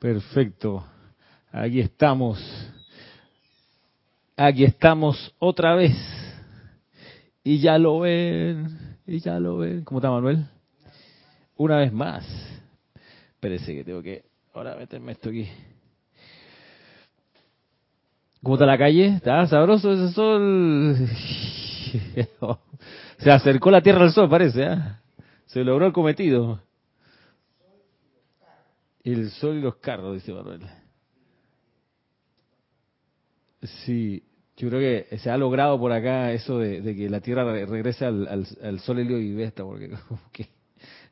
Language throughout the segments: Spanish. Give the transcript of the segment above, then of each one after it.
Perfecto. Aquí estamos. Aquí estamos otra vez. Y ya lo ven. Y ya lo ven. ¿Cómo está Manuel? Una vez más. Espérese que tengo que ahora meterme esto aquí. ¿Cómo está la calle? ¿Está sabroso ese sol? Se acercó la Tierra al Sol, parece. ¿eh? Se logró el cometido. El sol y los carros, dice Manuel. Sí, yo creo que se ha logrado por acá eso de, que la Tierra regrese al, sol helio y Vesta, porque que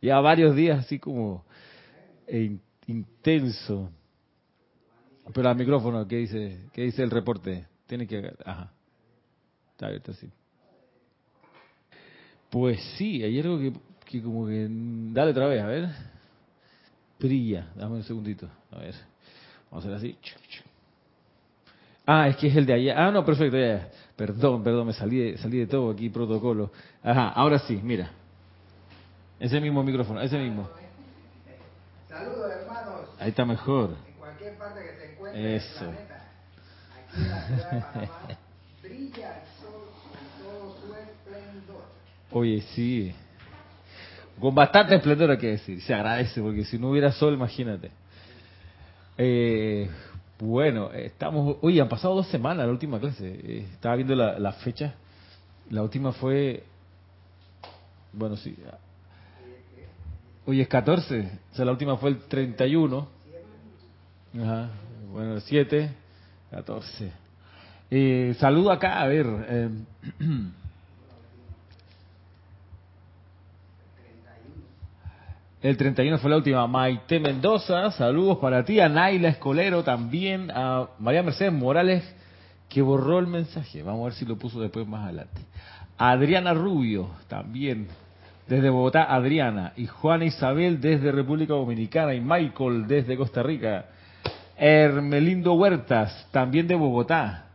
lleva varios días así como intenso. Pero al micrófono, ¿qué dice, qué dice el reporte? Tiene que... Ajá. Está abierto, sí. Pues sí, hay algo que, que como que... Dale otra vez, a ver. Brilla. Dame un segundito. A ver. Vamos a hacer así. Ah, es que es el de allá. Ah, no, perfecto. Ya, Perdón, perdón, me salí de, salí de todo aquí, protocolo. Ajá, ahora sí, mira. Ese mismo micrófono, ese mismo. Saludos, hermanos. Ahí está mejor. En cualquier parte que se encuentre Eso. planeta. Aquí en la ciudad de Panamá brilla el sol con todo su esplendor. Oye, sí. Con bastante esplendor hay que decir. Se agradece, porque si no hubiera sol, imagínate. Eh, bueno, estamos. Oye, han pasado dos semanas la última clase. Eh, estaba viendo la, la fecha. La última fue. Bueno, sí. Hoy es 14. O sea, la última fue el 31. Ajá. Bueno, el 7. 14. Eh, saludo acá, a ver. Eh, El 31 fue la última. Maite Mendoza, saludos para ti. A Naila Escolero también. A María Mercedes Morales, que borró el mensaje. Vamos a ver si lo puso después más adelante. Adriana Rubio, también. Desde Bogotá, Adriana. Y Juana Isabel desde República Dominicana. Y Michael desde Costa Rica. Hermelindo Huertas, también de Bogotá.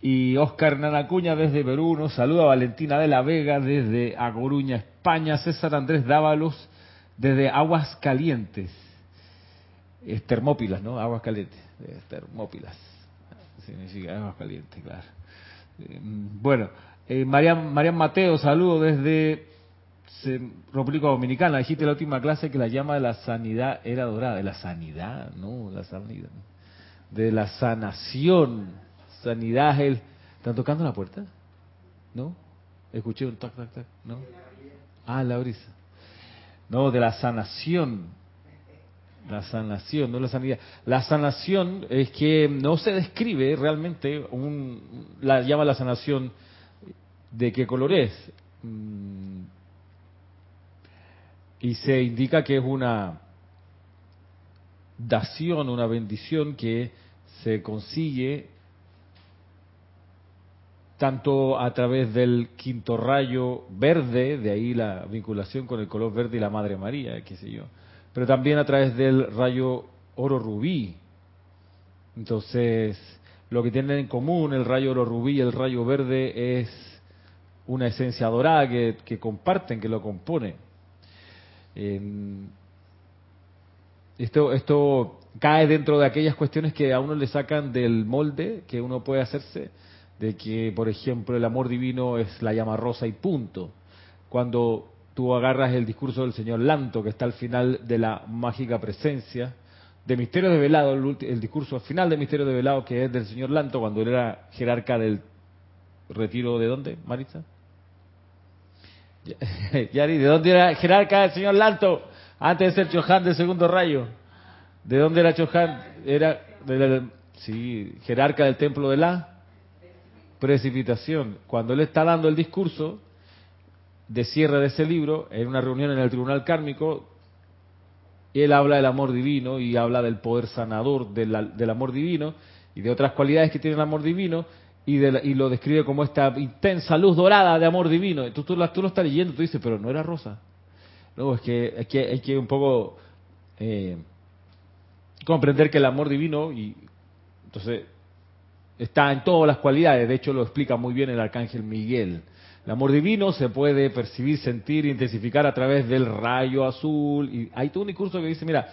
Y Oscar Nanacuña desde Perú nos saluda Valentina de la Vega desde A Coruña, España. César Andrés Dávalos desde Aguas Calientes. Es Termópilas, ¿no? Aguas Calientes. Termópilas. Significa Aguas Calientes, claro. Eh, bueno, eh, Marian, Marian Mateo, saludo desde República Dominicana. Dijiste en la última clase que la llama de la sanidad era dorada. De la sanidad, no, la sanidad. De la sanación sanidad, él. ¿Están tocando la puerta? ¿No? Escuché un tac, tac, tac. ¿No? Ah, la brisa. No, de la sanación. La sanación, no la sanidad. La sanación es que no se describe realmente, un, la llama la sanación de qué color es. Mm. Y se indica que es una dación, una bendición que se consigue tanto a través del quinto rayo verde, de ahí la vinculación con el color verde y la Madre María, qué sé yo, pero también a través del rayo oro rubí. Entonces, lo que tienen en común el rayo oro rubí y el rayo verde es una esencia dorada que, que comparten, que lo compone. esto, esto cae dentro de aquellas cuestiones que a uno le sacan del molde que uno puede hacerse de que, por ejemplo, el amor divino es la llama rosa y punto. Cuando tú agarras el discurso del señor Lanto, que está al final de la mágica presencia, de Misterio de Velado, el, discurso final de Misterio de Velado, que es del señor Lanto, cuando él era jerarca del retiro de dónde, Marisa? Yari, ¿de dónde era jerarca el señor Lanto? Antes de ser Chohan del segundo rayo. ¿De dónde era Chohan? Era, sí, jerarca del templo de la precipitación. Cuando él está dando el discurso de cierre de ese libro, en una reunión en el tribunal kármico, él habla del amor divino y habla del poder sanador del, amor divino y de otras cualidades que tiene el amor divino y, y, lo describe como esta intensa luz dorada de amor divino. Tú, tú, tú lo estás leyendo, tú dices, pero no era rosa. No, es que hay que, hay que un poco eh, comprender que el amor divino y entonces Está en todas las cualidades, de hecho lo explica muy bien el arcángel Miguel. El amor divino se puede percibir, sentir, intensificar a través del rayo azul. Y hay todo un discurso que dice, mira,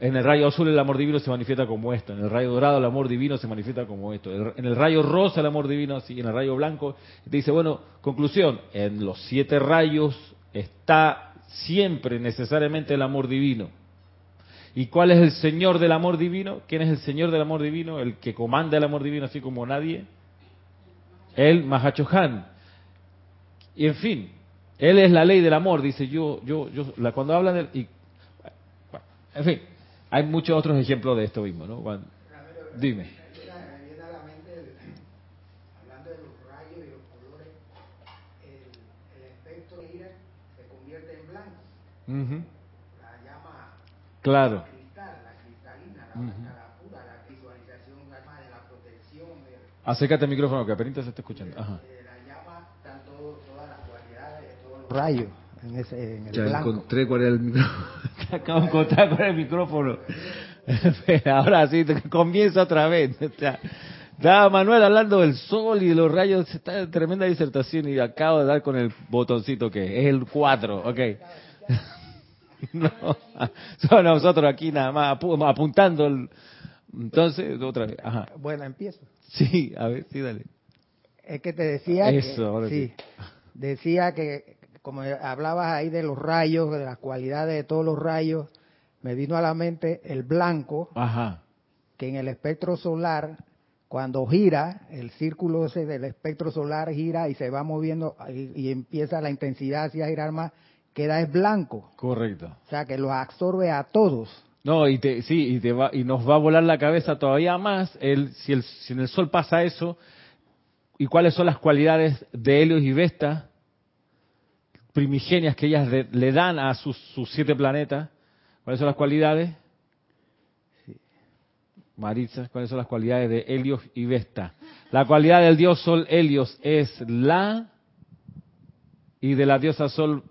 En el rayo azul el amor divino se manifiesta como esto, en el rayo dorado el amor divino se manifiesta como esto, en el rayo rosa el amor divino así, en el rayo blanco. Te dice, bueno, conclusión, en los siete rayos está siempre necesariamente el amor divino. ¿Y cuál es el Señor del amor divino? ¿Quién es el Señor del amor divino? El que comanda el amor divino así como nadie. El Mahachohan. Y en fin, Él es la ley del amor, dice yo, yo, yo, la, cuando habla de... Y, en fin, hay muchos otros ejemplos de esto mismo, ¿no? Cuando, dime. Me viene Claro. cristal, la cristalina, la, Ujú. la pura, la visualización la llama de la protección, de, Acércate al micrófono, que apenas se está escuchando. Ajá. de la llama, están todo- todas las cualidades de todos los rayos en, ese, en el Ya blanco. encontré cuál era el micrófono. Acabo de encontrar cuál era el micrófono. Pero Ahora sí, comienza otra vez. Ya. Estaba Manuel hablando del sol y de los rayos. Está en tremenda disertación y acabo de dar con el botoncito que es el 4. Ok. No, son nosotros aquí nada más apu- apuntando. el- Entonces, otra vez. Ajá. Bueno, empiezo. Sí, a ver, sí, dale. Es que te decía Eso, que, ahora sí, decía que como hablabas ahí de los rayos, de las cualidades de todos los rayos, me vino a la mente el blanco, Ajá. que en el espectro solar, cuando gira, el círculo ese del espectro solar gira y se va moviendo y, y empieza la intensidad hacia girar más, queda es blanco. Correcto. O sea, que los absorbe a todos. No, y te, sí, y te va, y nos va a volar la cabeza todavía más el, si, el, si en el Sol pasa eso, y cuáles son las cualidades de Helios y Vesta, primigenias que ellas le, le dan a sus, sus siete planetas, cuáles son las cualidades, Maritza, cuáles son las cualidades de Helios y Vesta. La cualidad del dios Sol Helios es la, y de la diosa Sol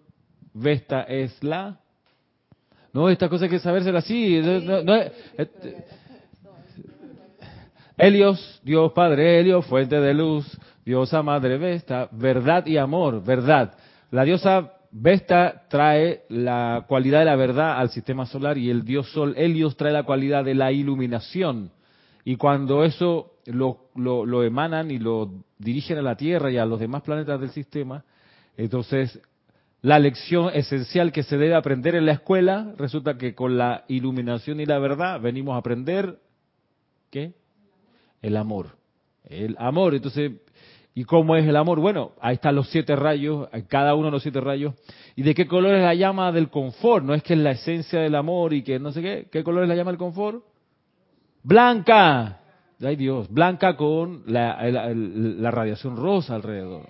Vesta es la. No, esta cosa hay que sabérsela así. no- no- eh, Helios, Dios Padre Helios, fuente de luz, diosa Madre Vesta, verdad y amor, verdad. La diosa Vesta trae la cualidad de la verdad al sistema solar y el dios Sol Helios trae la cualidad de la iluminación. Y cuando eso lo, lo, lo emanan y lo dirigen a la Tierra y a los demás planetas del sistema, entonces la lección esencial que se debe aprender en la escuela, resulta que con la iluminación y la verdad venimos a aprender, ¿qué? El amor. El amor, entonces, ¿y cómo es el amor? Bueno, ahí están los siete rayos, cada uno de los siete rayos. ¿Y de qué color es la llama del confort? No es que es la esencia del amor y que no sé qué. ¿Qué color es la llama del confort? Blanca. Ay Dios, blanca con la, la- radiación rosa alrededor.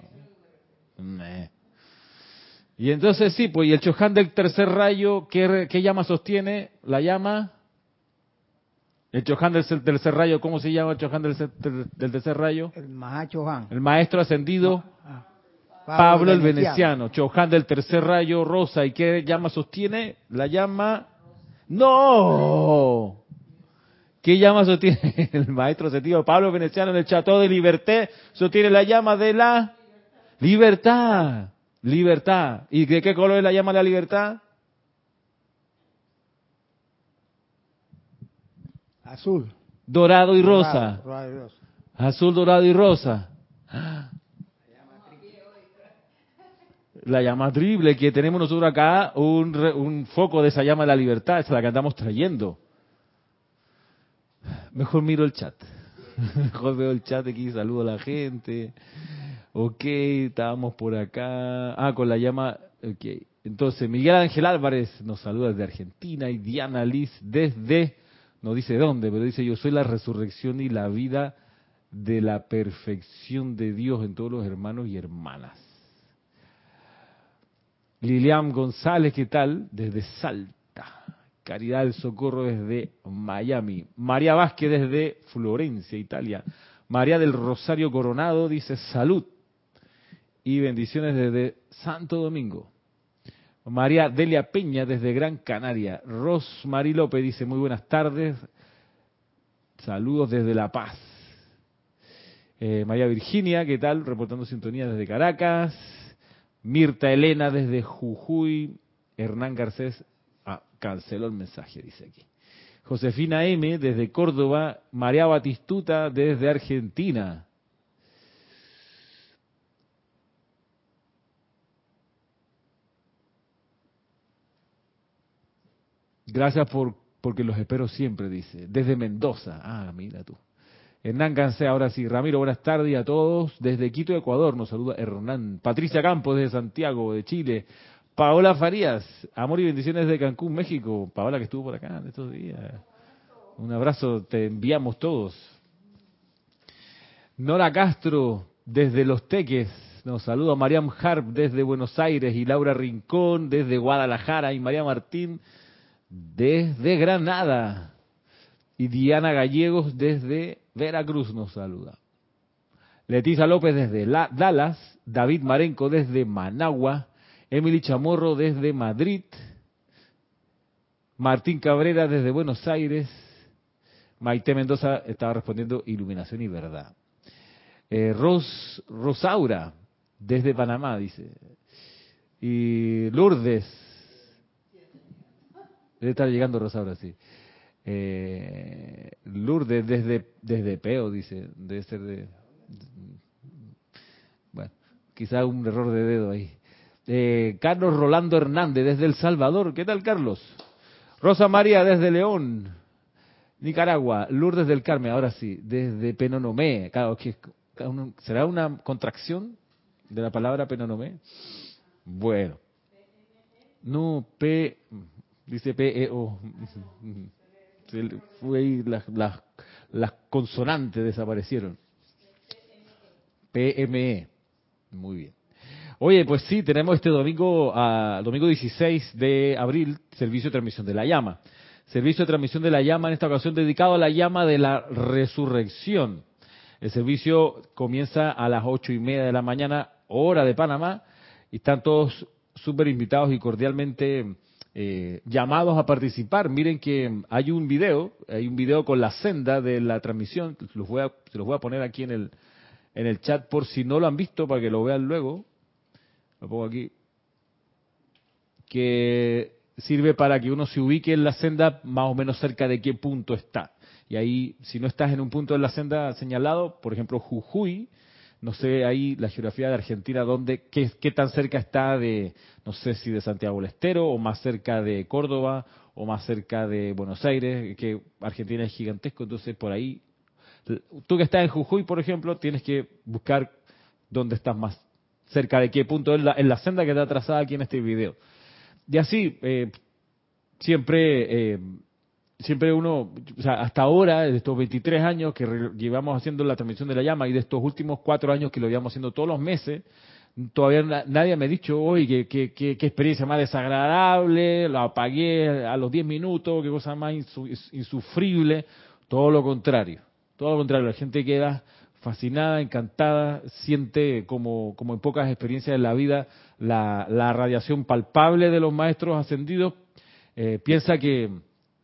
Y entonces sí, pues y el Chohan del tercer rayo, ¿qué, llama sostiene? La llama. El Chohan del cer- tercer rayo, ¿cómo se llama el Chohan del, cer- del- del tercer rayo? El Mahacho Han. El maestro ascendido Pablo, el Veneciano. Chohan del tercer rayo rosa. ¿Y qué llama sostiene? La llama. ¡No! ¿Qué llama sostiene el maestro ascendido Pablo el Veneciano en el Chateau de Liberté? Sostiene la llama de la libertad. Libertad. ¿Y de qué color es la llama de la libertad? Azul. Dorado y rosa. Dorado, dorado y rosa. Azul, dorado y rosa. La llama triple que tenemos nosotros acá, un, un foco de esa llama de la libertad, esa es la que andamos trayendo. Mejor miro el chat. Mejor veo el chat aquí, saludo a la gente. Ok, estábamos por acá. Ah, con la llama. Ok. Entonces, Miguel Ángel Álvarez nos saluda desde Argentina y Diana Liz desde, no dice dónde, pero dice, yo soy la resurrección y la vida de la perfección de Dios en todos los hermanos y hermanas. Lilian González, ¿qué tal? Desde Salta. Caridad del Socorro desde Miami. María Vázquez desde Florencia, Italia. María del Rosario Coronado dice salud y bendiciones desde Santo Domingo. María Delia Peña desde Gran Canaria. Rosmarie López dice muy buenas tardes. Saludos desde La Paz. Eh, María Virginia, ¿qué tal? Reportando sintonía desde Caracas. Mirta Elena desde Jujuy. Hernán Garcés. Ah, canceló el mensaje, dice aquí. Josefina M desde Córdoba, María Batistuta desde Argentina. Gracias por porque los espero siempre, dice. Desde Mendoza. Ah, mira tú. Hernán Gansé, ahora sí. Ramiro, buenas tardes a todos. Desde Quito, Ecuador, nos saluda Hernán. Patricia Campos, desde Santiago, de Chile. Paola Farías, amor y bendiciones de Cancún, México. Paola que estuvo por acá en estos días. Un abrazo, te enviamos todos. Nora Castro, desde Los Teques. Nos saluda Mariam Harp desde Buenos Aires y Laura Rincón desde Guadalajara y María Martín desde Granada. Y Diana Gallegos desde Veracruz nos saluda. Leticia López desde Dallas, David Marenco desde Managua, Emily Chamorro desde Madrid, Martín Cabrera desde Buenos Aires, Maite Mendoza estaba respondiendo Iluminación y Verdad. Eh, Ros, Rosaura desde Panamá dice. Y Lourdes Debe estar llegando Rosaura, sí. Eh, Lourdes desde, desde Peo, dice. Debe ser de... Bueno, quizá un error de dedo ahí. Eh, Carlos Rolando Hernández desde El Salvador. ¿Qué tal, Carlos? Rosa María desde León, Nicaragua. Lourdes del Carmen, ahora sí, desde Penonomé. ¿Será una contracción de la palabra Penonomé? Bueno. No, P. Dice PEO. Fue ahí las, las, las consonantes desaparecieron. PME. Muy bien. Oye, pues sí, tenemos este domingo, uh, domingo 16 de abril, servicio de transmisión de la llama. Servicio de transmisión de la llama, en esta ocasión dedicado a la llama de la resurrección. El servicio comienza a las ocho y media de la mañana, hora de Panamá, y están todos súper invitados y cordialmente eh, llamados a participar. Miren que hay un video, hay un video con la senda de la transmisión, los voy a, se los voy a poner aquí en el, en el chat por si no lo han visto, para que lo vean luego. Lo pongo aquí. Que sirve para que uno se ubique en la senda más o menos cerca de qué punto está. Y ahí, si no estás en un punto de la senda señalado, por ejemplo, Jujuy, no sé ahí la geografía de Argentina, dónde, qué, tan cerca está de, no sé si de Santiago del Estero, o más cerca de Córdoba, o más cerca de Buenos Aires, que Argentina es gigantesco, entonces por ahí, tú que estás en Jujuy, por ejemplo, tienes que buscar dónde estás más cerca de qué punto en la, en la senda que está trazada aquí en este video. Y así, eh, siempre eh, siempre uno, o sea, hasta ahora, de estos 23 años que llevamos haciendo la transmisión de la llama y de estos últimos cuatro años que lo llevamos haciendo todos los meses, todavía nadie me ha dicho, oye, qué, qué, experiencia más desagradable, lo apagué a los 10 minutos, qué cosa más insufrible, todo lo contrario, todo lo contrario, la gente queda fascinada, encantada, siente como, como en pocas experiencias de la vida la, la radiación palpable de los maestros ascendidos, eh, piensa que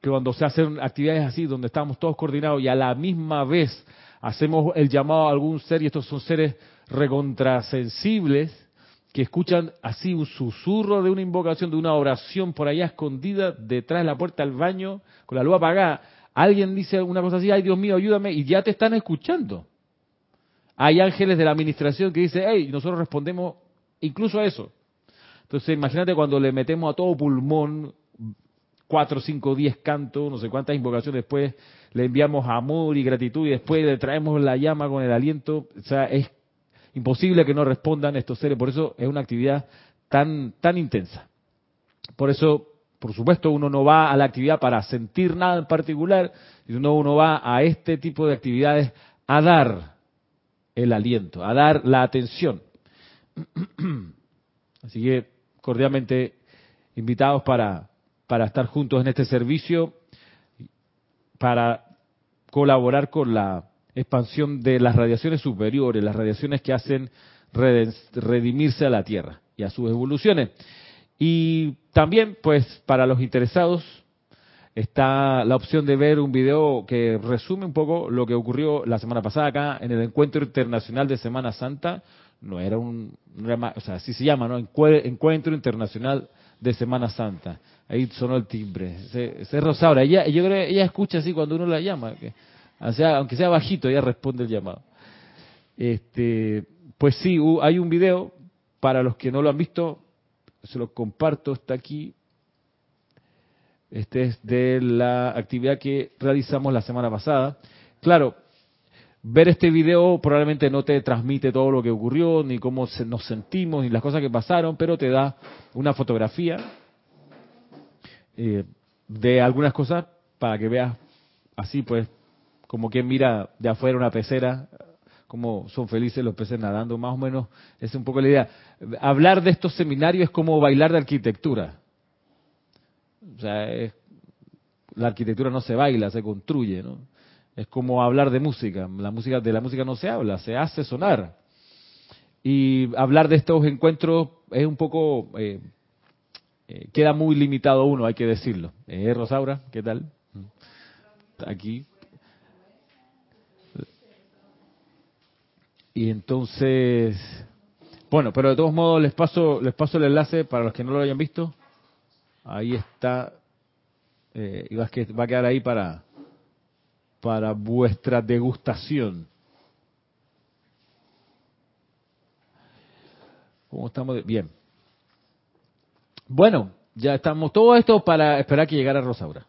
que cuando se hacen actividades así, donde estamos todos coordinados y a la misma vez hacemos el llamado a algún ser, y estos son seres recontrasensibles, que escuchan así un susurro de una invocación, de una oración por allá escondida detrás de la puerta del baño, con la luz apagada. Alguien dice una cosa así, ay Dios mío, ayúdame, y ya te están escuchando. Hay ángeles de la administración que dicen, hey, nosotros respondemos incluso a eso. Entonces, imagínate cuando le metemos a todo pulmón cuatro, cinco, diez cantos, no sé cuántas invocaciones después le enviamos amor y gratitud y después le traemos la llama con el aliento. O sea, es imposible que no respondan estos seres. Por eso es una actividad tan, tan intensa. Por eso, por supuesto, uno no va a la actividad para sentir nada en particular, sino uno va a este tipo de actividades a dar el aliento, a dar la atención. Así que cordialmente invitados para para estar juntos en este servicio, para colaborar con la expansión de las radiaciones superiores, las radiaciones que hacen redimirse a la Tierra y a sus evoluciones. Y también, pues, para los interesados, está la opción de ver un video que resume un poco lo que ocurrió la semana pasada acá en el Encuentro Internacional de Semana Santa. No era un, o sea, así se llama, ¿no? Encuentro Internacional de Semana Santa. Ahí sonó el timbre. Ese es Rosaura. Ella, yo creo que ella escucha así cuando uno la llama. Que, o sea, aunque sea bajito, ella responde el llamado. Este, pues sí, hay un video, para los que no lo han visto, se lo comparto, está aquí. Este es de la actividad que realizamos la semana pasada. Claro, ver este video probablemente no te transmite todo lo que ocurrió, ni cómo nos sentimos, ni las cosas que pasaron, pero te da una fotografía eh, de algunas cosas para que veas así, pues, como quien mira de afuera una pecera, cómo son felices los peces nadando, más o menos, es un poco la idea. Hablar de estos seminarios es como bailar de arquitectura. O sea, la arquitectura no se baila, se construye, ¿no? Es como hablar de música. La música de la música no se habla, se hace sonar. Y hablar de estos encuentros es un poco eh, eh, queda muy limitado uno, hay que decirlo. Eh, Rosaura, ¿qué tal? Aquí. Y entonces, bueno, pero de todos modos les paso les paso el enlace para los que no lo hayan visto. Ahí está. Eh, y va a quedar ahí para para vuestra degustación. ¿Cómo estamos? Bien. Bueno, ya estamos todo esto para esperar que llegara Rosaura.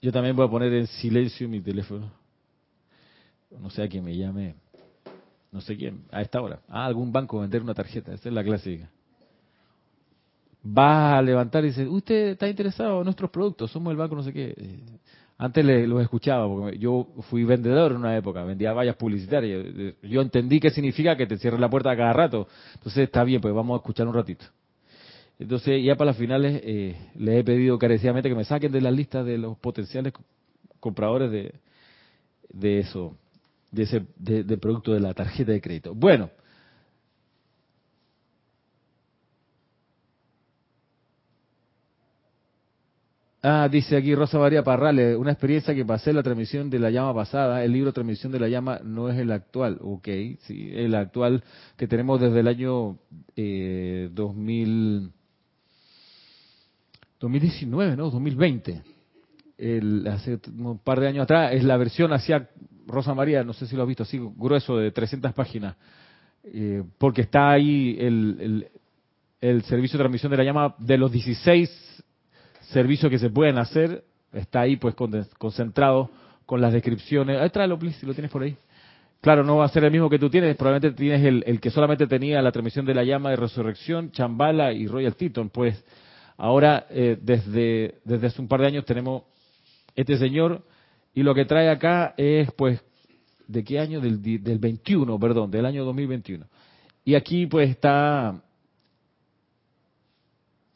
Yo también voy a poner en silencio mi teléfono. No sé a quién me llame. No sé quién. A esta hora. Ah, algún banco vender una tarjeta. Esa es la clásica. Va a levantar y dice, ¿usted está interesado en nuestros productos? Somos el banco no sé qué. Antes le, los escuchaba, porque yo fui vendedor en una época, vendía vallas publicitarias. Yo entendí qué significa que te cierres la puerta cada rato. Entonces está bien, pues vamos a escuchar un ratito. Entonces ya para las finales eh, les he pedido encarecidamente que me saquen de la lista de los potenciales compradores de, de eso, de ese de producto de la tarjeta de crédito. Bueno, Ah, dice aquí Rosa María Parrales, una experiencia que pasé en la transmisión de la llama pasada, el libro Transmisión de la llama no es el actual, ok, sí, el actual que tenemos desde el año eh, 2000, 2019, ¿no? 2020, el, hace un par de años atrás, es la versión hacia Rosa María, no sé si lo has visto así, grueso de 300 páginas, eh, porque está ahí el, el, el servicio de transmisión de la llama de los 16 servicios que se pueden hacer, está ahí pues concentrado con las descripciones. Ahí tráelo, please, si lo tienes por ahí. Claro, no va a ser el mismo que tú tienes, probablemente tienes el, el que solamente tenía la transmisión de la llama de resurrección, Chambala y Royal Teton. Pues ahora, eh, desde, desde hace un par de años tenemos este señor y lo que trae acá es pues, ¿de qué año? Del, del 21, perdón, del año 2021. Y aquí pues está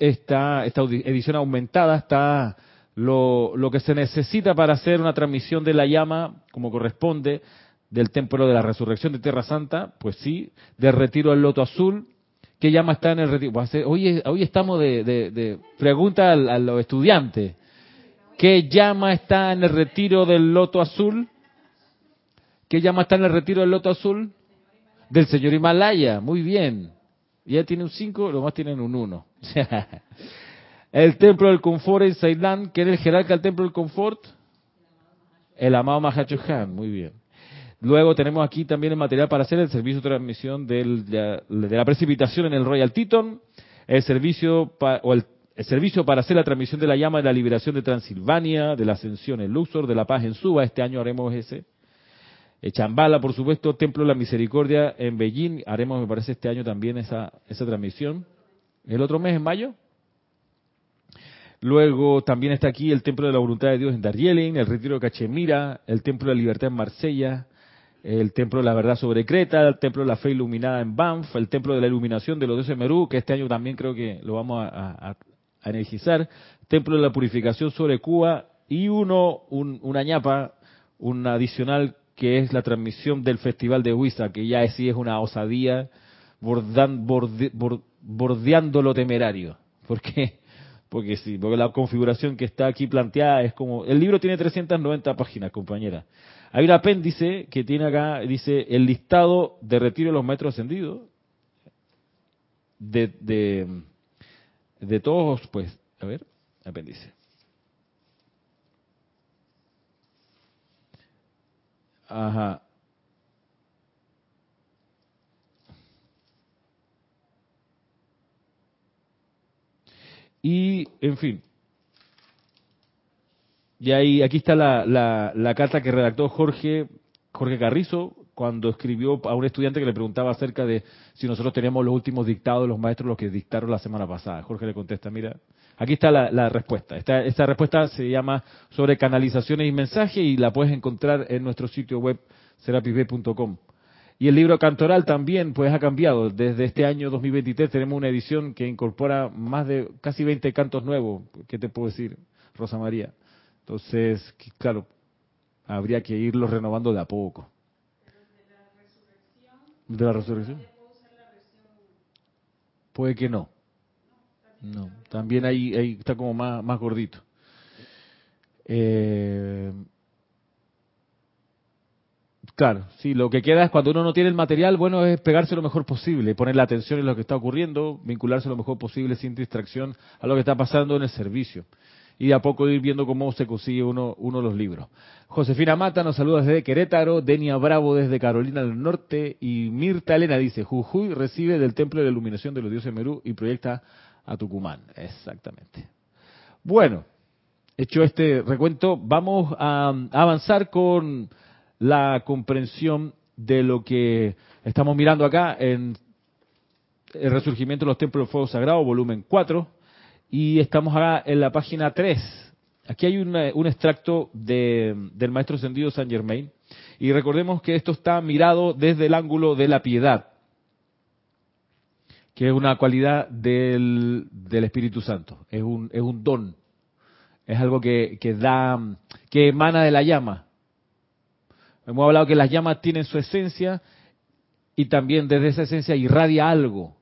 esta, esta edición aumentada está lo, que se necesita para hacer una transmisión de la llama, como corresponde, del templo de la resurrección de Tierra Santa, pues sí, del retiro del loto azul. ¿Qué llama está en el retiro? Hoy, hoy estamos de, de, pregunta a, los estudiantes. ¿Qué llama está en el retiro del loto azul? ¿Qué llama está en el retiro del loto azul? Del señor Himalaya, muy bien. Ya tiene un 5, los más tienen un 1. el templo del confort en Ceilán, ¿quién es el jerarca del templo del confort? El amado Mahachohan, muy bien. Luego tenemos aquí también el material para hacer el servicio de transmisión de, la precipitación en el Royal Teton, el servicio o el, servicio para hacer la transmisión de la llama de la liberación de Transilvania, de la ascensión en Luxor, de la paz en Suba, este año haremos ese. Chambala, por supuesto, Templo de la Misericordia en Beijing, haremos, me parece, este año también esa, transmisión. El otro mes, en mayo. Luego también está aquí el Templo de la Voluntad de Dios en Darjeeling, el Retiro de Cachemira, el Templo de la Libertad en Marsella, el Templo de la Verdad sobre Creta, el Templo de la Fe Iluminada en Banff, el Templo de la Iluminación de los Dioses Merú, que este año también creo que lo vamos a, energizar, Templo de la Purificación sobre Cuba y uno, un, una ñapa, un adicional que es la transmisión del Festival de Huiza, que ya sí es una osadía bordeando lo temerario. ¿Por qué? Porque sí, porque la configuración que está aquí planteada es como... El libro tiene 390 páginas, compañera. Hay un apéndice que tiene acá, dice, el listado de retiro de los metros ascendidos. de, de, de todos, pues, a ver, apéndice. Ajá. Y, en fin. Y ahí, aquí está la, la, la carta que redactó Jorge, Jorge Carrizo, cuando escribió a un estudiante que le preguntaba acerca de si nosotros teníamos los últimos dictados de los maestros, los que dictaron la semana pasada. Jorge le contesta, mira, aquí está la, respuesta. Esta, esta, respuesta se llama sobre canalizaciones y mensajes y la puedes encontrar en nuestro sitio web serapisb.com. Y el libro cantoral también pues ha cambiado. Desde este año 2023 tenemos una edición que incorpora más de casi 20 cantos nuevos. ¿Qué te puedo decir, Rosa María? Entonces, claro, habría que irlos renovando de a poco. ¿De la resurrección? Puede que no. No, también ahí, ahí está como más, más gordito. Eh, Claro, sí, lo que queda es cuando uno no tiene el material, bueno, es pegarse lo mejor posible, poner la atención en lo que está ocurriendo, vincularse lo mejor posible sin distracción a lo que está pasando en el servicio. Y de a poco ir viendo cómo se consigue uno, uno de los libros. Josefina Mata nos saluda desde Querétaro, Denia Bravo desde Carolina del Norte y Mirta Elena dice, Jujuy recibe del Templo de la Iluminación de los Dioses Merú y proyecta a Tucumán. Exactamente. Bueno, hecho este recuento, vamos a avanzar con la comprensión de lo que estamos mirando acá en el resurgimiento de los templos del fuego sagrado, volumen 4, y estamos acá en la página 3. Aquí hay un extracto del maestro ascendido San Germain, y recordemos que esto está mirado desde el ángulo de la piedad, que es una cualidad del, Espíritu Santo, es un, es un don, es algo que, que da, que emana de la llama, Hemos hablado que las llamas tienen su esencia y también desde esa esencia irradia algo.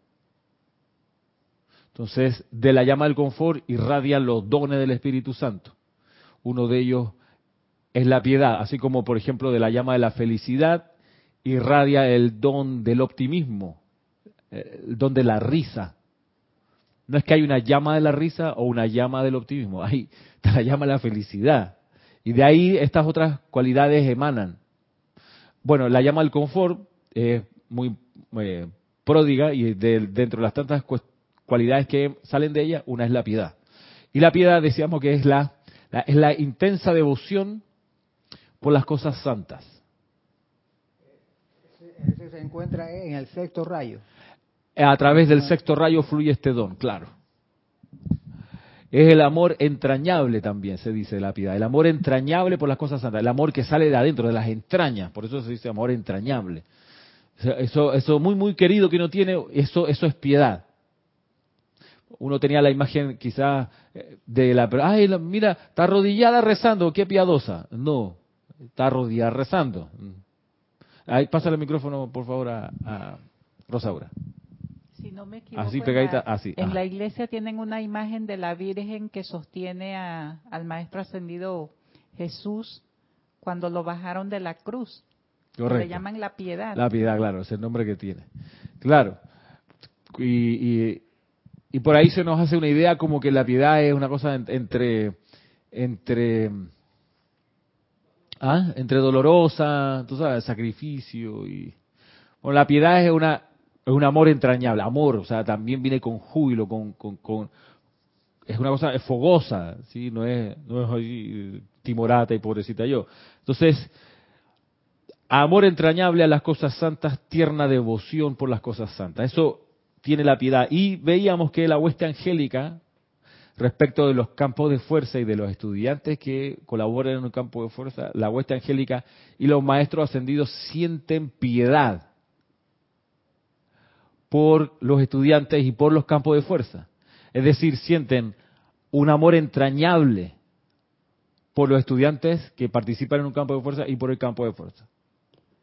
Entonces, de la llama del confort irradian los dones del Espíritu Santo. Uno de ellos es la piedad, así como por ejemplo de la llama de la felicidad irradia el don del optimismo, el don de la risa. No es que hay una llama de la risa o una llama del optimismo, hay la llama de la felicidad. Y de ahí estas otras cualidades emanan. Bueno, la llama del confort es muy eh, pródiga y dentro de las tantas cualidades que salen de ella, una es la piedad. Y la piedad decíamos que es la, es la intensa devoción por las cosas santas. Ese se encuentra en el sexto rayo. A través del sexto rayo fluye este don, claro. Es el amor entrañable también, se dice la piedad. El amor entrañable por las cosas santas. El amor que sale de adentro, de las entrañas. Por eso se dice amor entrañable. Eso, eso muy, muy querido que uno tiene, eso, eso es piedad. Uno tenía la imagen quizás eh, de la... Ay, mira, está arrodillada rezando, qué piadosa. No, está arrodillada rezando. Ahí, pasa el micrófono, por favor, a, a Rosaura si no me equivoco, así pegadita, así. En la iglesia tienen una imagen de la Virgen que sostiene al Maestro Ascendido Jesús cuando lo bajaron de la cruz. Correcto. Le llaman la piedad. La piedad, claro, es el nombre que tiene. Claro. Y, y, por ahí se nos hace una idea como que la piedad es una cosa entre entre ¿ah? entre dolorosa, tú sabes, sacrificio y bueno, la piedad es una es un amor entrañable, amor, o sea, también viene con júbilo, con, con, es una cosa fogosa, ¿sí? no es, no es ahí, timorata y pobrecita yo. Entonces, amor entrañable a las cosas santas, tierna devoción por las cosas santas. Eso tiene la piedad. Y veíamos que la hueste angélica, respecto de los campos de fuerza y de los estudiantes que colaboran en un campo de fuerza, la hueste angélica y los maestros ascendidos sienten piedad por los estudiantes y por los campos de fuerza. Es decir, sienten un amor entrañable por los estudiantes que participan en un campo de fuerza y por el campo de fuerza.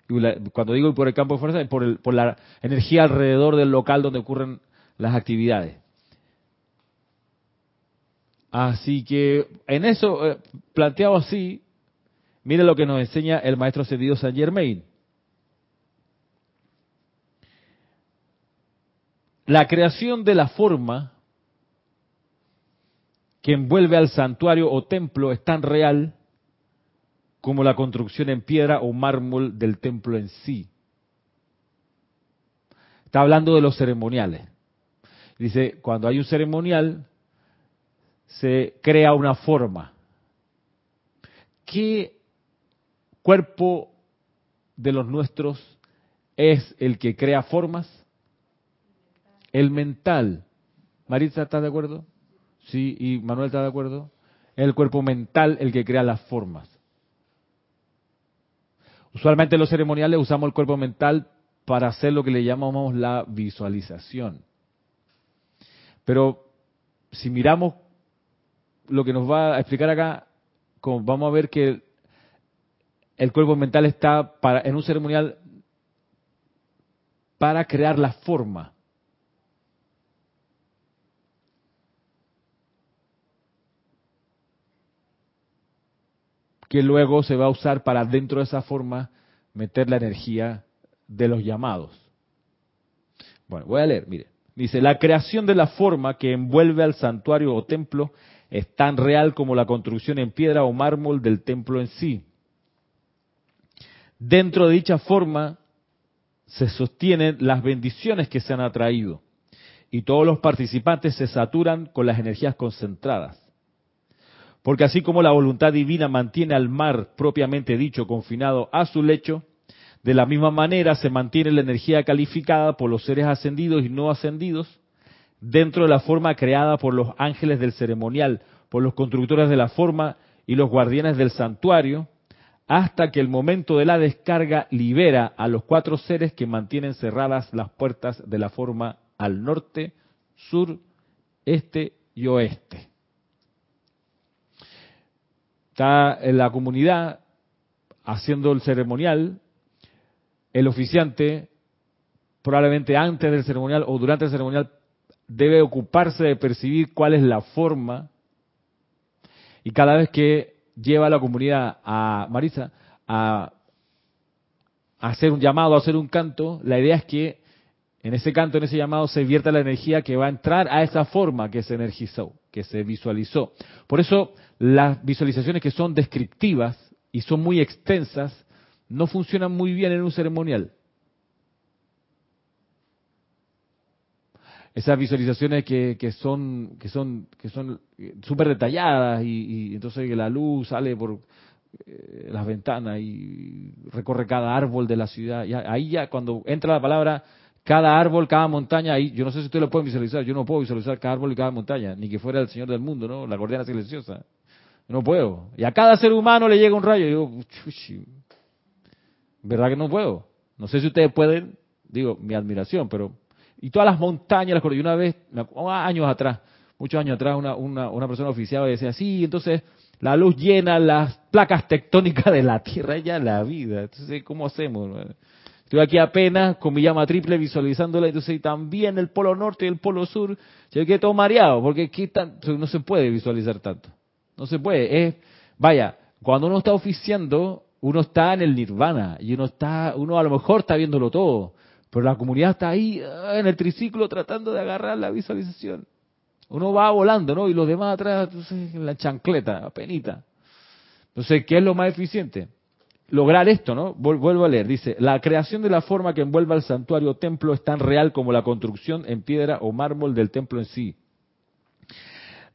Y cuando digo por el campo de fuerza, es por, por la energía alrededor del local donde ocurren las actividades. Así que en eso, eh, planteado así, mire lo que nos enseña el maestro cedido Saint Germain. La creación de la forma que envuelve al santuario o templo es tan real como la construcción en piedra o mármol del templo en sí. Está hablando de los ceremoniales. Dice, cuando hay un ceremonial, se crea una forma. ¿Qué cuerpo de los nuestros es el que crea formas? El mental. Maritza, ¿está de acuerdo? Sí, y Manuel está de acuerdo. El cuerpo mental el que crea las formas. Usualmente en los ceremoniales usamos el cuerpo mental para hacer lo que le llamamos la visualización. Pero si miramos lo que nos va a explicar acá, vamos a ver que el cuerpo mental está para, en un ceremonial para crear la forma. Que luego se va a usar para dentro de esa forma meter la energía de los llamados. Bueno, voy a leer, mire. Dice, la creación de la forma que envuelve al santuario o templo es tan real como la construcción en piedra o mármol del templo en sí. Dentro de dicha forma se sostienen las bendiciones que se han atraído y todos los participantes se saturan con las energías concentradas. Porque así como la voluntad divina mantiene al mar propiamente dicho confinado a su lecho, de la misma manera se mantiene la energía calificada por los seres ascendidos y no ascendidos dentro de la forma creada por los ángeles del ceremonial, por los constructores de la forma y los guardianes del santuario, hasta que el momento de la descarga libera a los cuatro seres que mantienen cerradas las puertas de la forma al norte, sur, este y oeste. Está en la comunidad haciendo el ceremonial, el oficiante, probablemente antes del ceremonial o durante el ceremonial, debe ocuparse de percibir cuál es la forma y cada vez que lleva a la comunidad a Marisa a, hacer un llamado, a hacer un canto, la idea es que en ese canto, en ese llamado, se vierta la energía que va a entrar a esa forma que se energizó, que se visualizó. Por eso las visualizaciones que son descriptivas y son muy extensas no funcionan muy bien en un ceremonial. esas visualizaciones que, que son que son que son eh, súper detalladas y, entonces la luz sale por eh, las ventanas y recorre cada árbol de la ciudad y ahí ya cuando entra la palabra cada árbol, cada montaña, ahí yo no sé si ustedes lo pueden visualizar, yo no puedo visualizar cada árbol y cada montaña, ni que fuera el Señor del mundo, ¿no? La guardiana silenciosa. No puedo. Y a cada ser humano le llega un rayo y digo, ¿verdad que no puedo? No sé si ustedes pueden, digo, mi admiración, pero y todas las montañas, las y una vez, años atrás, muchos años atrás, una, una, una persona oficial decía, sí, entonces la luz llena las placas tectónicas de la Tierra, ya la vida. Entonces, ¿cómo hacemos? Estoy aquí apenas con mi llama triple visualizándola, entonces también el polo norte y el polo sur, yo quedé todo mareado, porque aquí no se puede visualizar tanto. No se puede. Es, vaya, cuando uno está oficiando, uno está en el nirvana y uno está, uno a lo mejor está viéndolo todo. Pero la comunidad está ahí ah, en el triciclo tratando de agarrar la visualización. Uno va volando, ¿no? Y los demás atrás, en la chancleta, penita. Entonces, ¿qué es lo más eficiente? Lograr esto, ¿no? Vuelvo a leer. Dice, la creación de la forma que envuelva el santuario o templo es tan real como la construcción en piedra o mármol del templo en sí.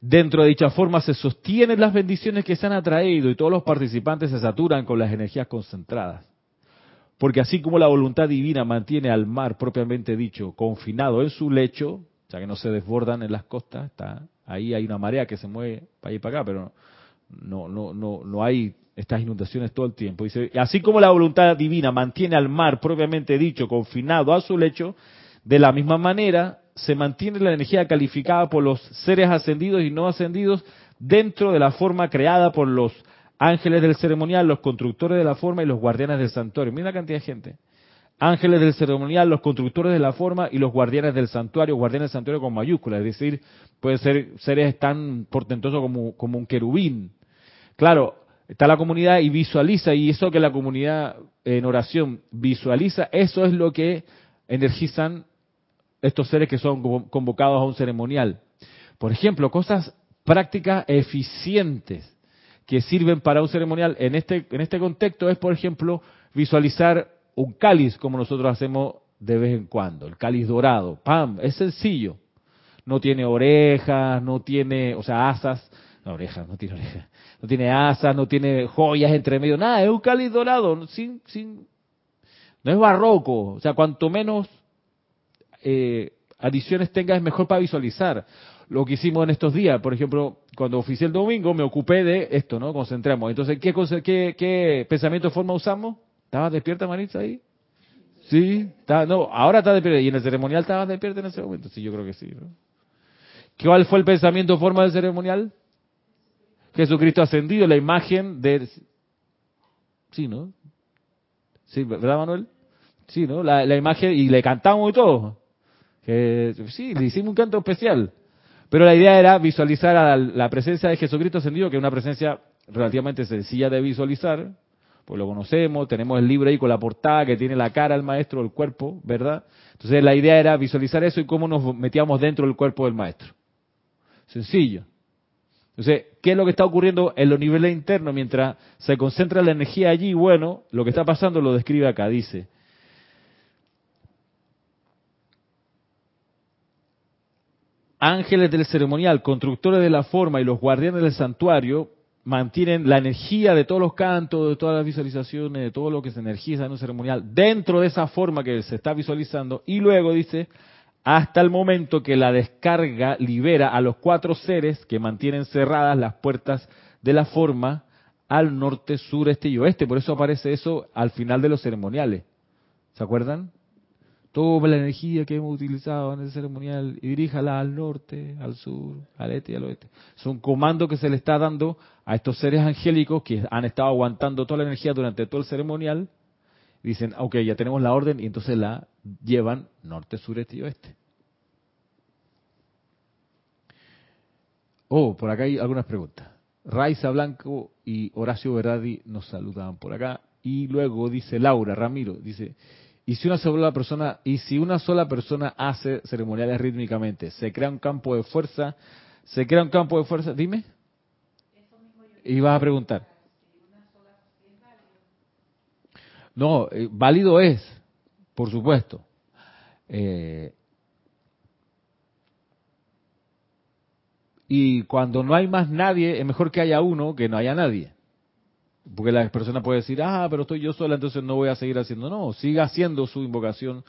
Dentro de dicha forma se sostienen las bendiciones que se han atraído y todos los participantes se saturan con las energías concentradas. Porque así como la voluntad divina mantiene al mar propiamente dicho confinado en su lecho, ya que no se desbordan en las costas, está ahí hay una marea que se mueve para allá y para acá, pero no no no no hay estas inundaciones todo el tiempo. Dice, así como la voluntad divina mantiene al mar propiamente dicho confinado a su lecho, de la misma manera se mantiene la energía calificada por los seres ascendidos y no ascendidos dentro de la forma creada por los ángeles del ceremonial, los constructores de la forma y los guardianes del santuario. Mira la cantidad de gente. Ángeles del ceremonial, los constructores de la forma y los guardianes del santuario, guardianes del santuario con mayúsculas, es decir, pueden ser seres tan portentosos como, como un querubín. Claro, está la comunidad y visualiza, y eso que la comunidad en oración visualiza, eso es lo que energizan estos seres que son convocados a un ceremonial. Por ejemplo, cosas prácticas eficientes que sirven para un ceremonial en este, en este contexto es, por ejemplo, visualizar un cáliz como nosotros hacemos de vez en cuando, el cáliz dorado. ¡Pam! Es sencillo. No tiene orejas, no tiene, o sea, asas. No, orejas, no tiene orejas. No tiene asas, no tiene joyas entre medio, nada, es un cáliz dorado, sin, sin, no es barroco. O sea, cuanto menos eh, adiciones tenga es mejor para visualizar. Lo que hicimos en estos días, por ejemplo, cuando oficié el domingo me ocupé de esto, ¿no? Concentramos. Entonces, ¿qué, qué, pensamiento forma usamos? ¿Estabas despierta, Maritza, ahí? Sí, no, ahora está despierta. ¿Y en el ceremonial estabas despierta en ese momento? Sí, yo creo que sí. ¿no? ¿Cuál fue el pensamiento forma del ceremonial? Jesucristo ascendido, la imagen de... Sí, ¿no? Sí, ¿verdad, Manuel? Sí, ¿no? La, imagen, y le cantamos y todo. Que, sí, le hicimos un canto especial. Pero la idea era visualizar a la, presencia de Jesucristo ascendido, que es una presencia relativamente sencilla de visualizar, pues lo conocemos, tenemos el libro ahí con la portada que tiene la cara del maestro, el cuerpo, ¿verdad? Entonces la idea era visualizar eso y cómo nos metíamos dentro del cuerpo del maestro. Sencillo. Entonces, ¿qué es lo que está ocurriendo en los niveles internos mientras se concentra la energía allí? Bueno, lo que está pasando lo describe acá, dice. Ángeles del ceremonial, constructores de la forma y los guardianes del santuario mantienen la energía de todos los cantos, de todas las visualizaciones, de todo lo que se energiza en un ceremonial dentro de esa forma que se está visualizando y luego dice, hasta el momento que la descarga libera a los cuatro seres que mantienen cerradas las puertas de la forma al norte, sur, este y oeste. Por eso aparece eso al final de los ceremoniales. ¿Se acuerdan? Toma la energía que hemos utilizado en el ceremonial y diríjala al norte, al sur, al este y al oeste. Es un comando que se le está dando a estos seres angélicos que han estado aguantando toda la energía durante todo el ceremonial dicen, ok, ya tenemos la orden y entonces la llevan norte, sur, este y oeste. Oh, por acá hay algunas preguntas. Raiza Blanco y Horacio Veradi nos saludaban por acá. Y luego dice Laura Ramiro, dice, y si una sola persona, y si una sola persona hace ceremoniales rítmicamente, se crea un campo de fuerza, se crea un campo de fuerza, dime. Y vas a preguntar. No, eh, válido es, por supuesto. Eh, y cuando no hay más nadie, es mejor que haya uno que no haya nadie. Porque la persona puede decir, ah, pero estoy yo sola, entonces no voy a seguir haciendo. No, siga haciendo su invocación,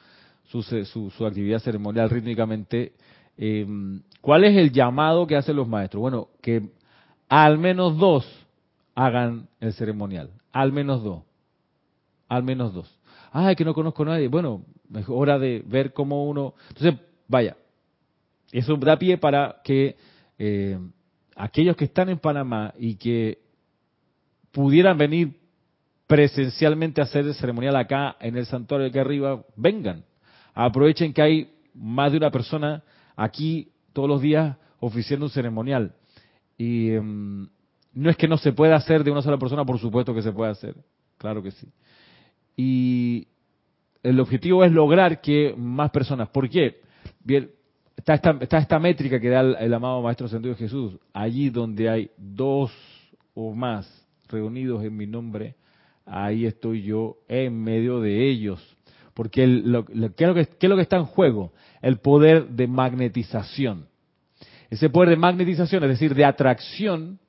su, su, actividad ceremonial rítmicamente. Em, ¿Cuál es el llamado que hacen los maestros? Bueno, que al menos dos hagan el ceremonial. Al menos dos al menos dos. Ay, que no conozco a nadie. Bueno, es hora de ver cómo uno... Entonces, vaya, eso da pie para que eh, aquellos que están en Panamá y que pudieran venir presencialmente a hacer el ceremonial acá en el santuario aquí arriba, vengan. Aprovechen que hay más de una persona aquí todos los días oficiando un ceremonial. Y em, no es que no se pueda hacer de una sola persona, por supuesto que se puede hacer. Claro que sí. Y el objetivo es lograr que más personas. ¿Por qué? Bien, está esta, está esta métrica que da el, amado Maestro Sentido Jesús. Allí donde hay dos o más reunidos en mi nombre, ahí estoy yo en medio de ellos. Porque lo, ¿qué, es lo que, ¿qué es lo que está en juego? El poder de magnetización. Ese poder de magnetización, es decir, de atracción,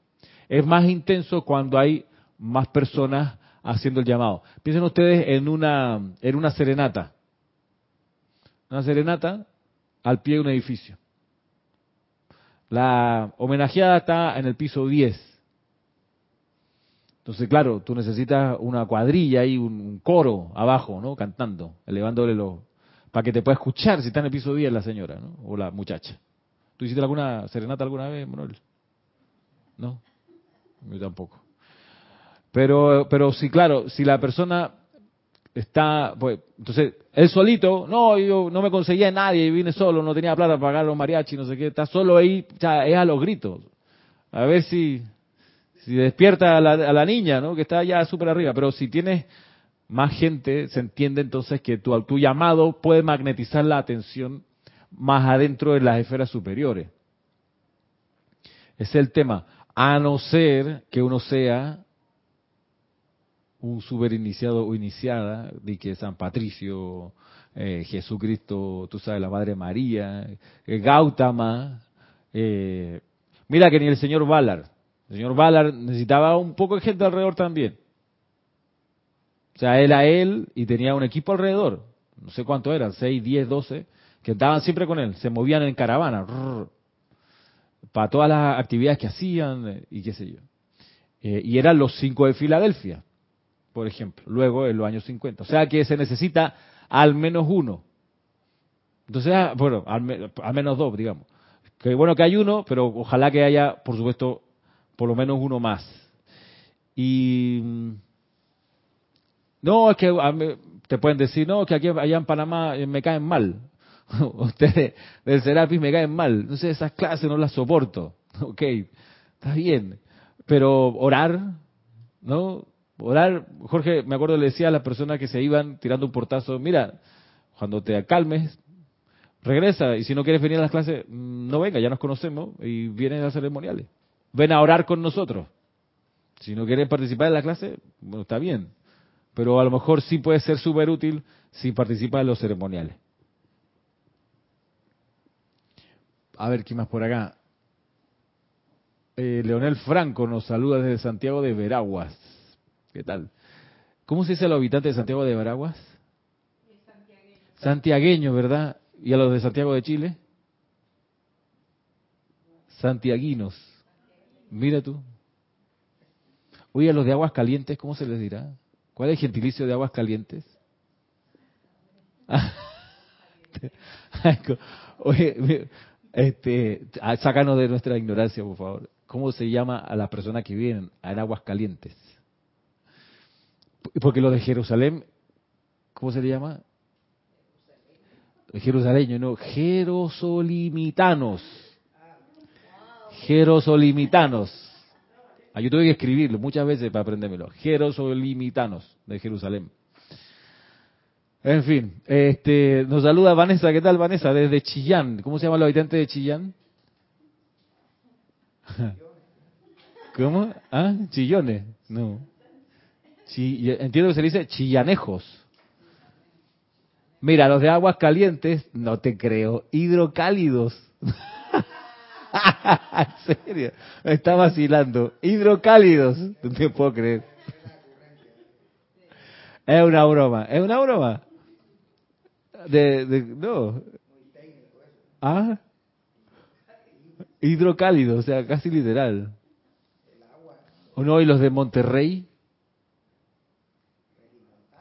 es más intenso cuando hay más personas haciendo el llamado. Piensen ustedes en una, en una serenata. Una serenata al pie de un edificio. La homenajeada está en el piso 10. Entonces, claro, tú necesitas una cuadrilla y un, coro abajo, ¿no? Cantando, elevándole los... para que te pueda escuchar si está en el piso 10 la señora, ¿no? O la muchacha. ¿Tú hiciste alguna serenata alguna vez, Manuel? ¿No? Yo tampoco. Pero, pero sí, claro, si la persona está, pues, entonces, él solito, no, yo no me conseguía nadie, vine solo, no tenía plata para pagar los mariachis, no sé qué, está solo ahí, ya es a los gritos. A ver si, si despierta a la, niña, ¿no? Que está ya súper arriba. Pero si tienes más gente, se entiende entonces que tu, tu llamado puede magnetizar la atención más adentro de las esferas superiores. Es el tema. A no ser que uno sea un iniciado o iniciada, de que San Patricio, eh, Jesucristo, tú sabes, la Madre María, eh, Gautama. Eh, mira que ni el señor Ballard. El señor Ballard necesitaba un poco de gente alrededor también. O sea, él a él y tenía un equipo alrededor. No sé cuánto eran, 6, 10, 12, que estaban siempre con él. Se movían en caravana. para todas las actividades que hacían y qué sé yo. y eran los cinco de Filadelfia por ejemplo, luego en los años 50. O sea que se necesita al menos uno. Entonces, ah, bueno, al, menos dos, digamos. Que bueno que hay uno, pero ojalá que haya, por supuesto, por lo menos uno más. Y mm, no, es que te pueden decir, no, que aquí allá en Panamá eh, me caen mal. Ustedes del Serapis me caen mal. No sé, esas clases no las soporto. Ok, está bien. Pero orar, ¿no? Orar, Jorge, me acuerdo le decía a las personas que se iban tirando un portazo, mira, cuando te calmes, regresa y si no quieres venir a las clases, mm, no venga, ya nos conocemos y vienen a ceremoniales. Ven a orar con nosotros. Si no quieres participar en la clase, bueno, está bien. Pero a lo mejor sí puede ser súper útil si participa en los ceremoniales. A ver, ¿qué más por acá? Eh, Leonel Franco nos saluda desde Santiago de Veraguas. ¿Qué tal? ¿Cómo se dice a los habitantes de Santiago de Veraguas? Santiagueño. ¿verdad? ¿Y a los de Santiago de Chile? Santiaguinos. Mira tú. Oye, a los de aguas calientes, ¿cómo se les dirá? ¿Cuál es el gentilicio de aguas calientes? Oye, este, ah, sácanos de nuestra ignorancia, por favor. ¿Cómo se llama a las personas que vienen en aguas calientes? Porque lo de Jerusalén, ¿cómo se le llama? Jerusaleño, no, jerosolimitanos. Jerosolimitanos. Ah, yo tuve que escribirlo muchas veces para aprendérmelo. Jerosolimitanos de Jerusalén. En fin, este, nos saluda Vanessa. ¿Qué tal, Vanessa? Desde Chillán. ¿Cómo se llama el habitante de Chillán? ¿Cómo? ¿Ah? Chillones. No entiendo que se dice chillanejos. Mira, los de aguas calientes, no te creo, hidrocálidos. en serio, me está vacilando. Hidrocálidos, no te puedo creer. Es una broma, es una broma. De, de, no. Ah. Hidrocálido, o sea, casi literal. ¿O no? ¿Y los de Monterrey?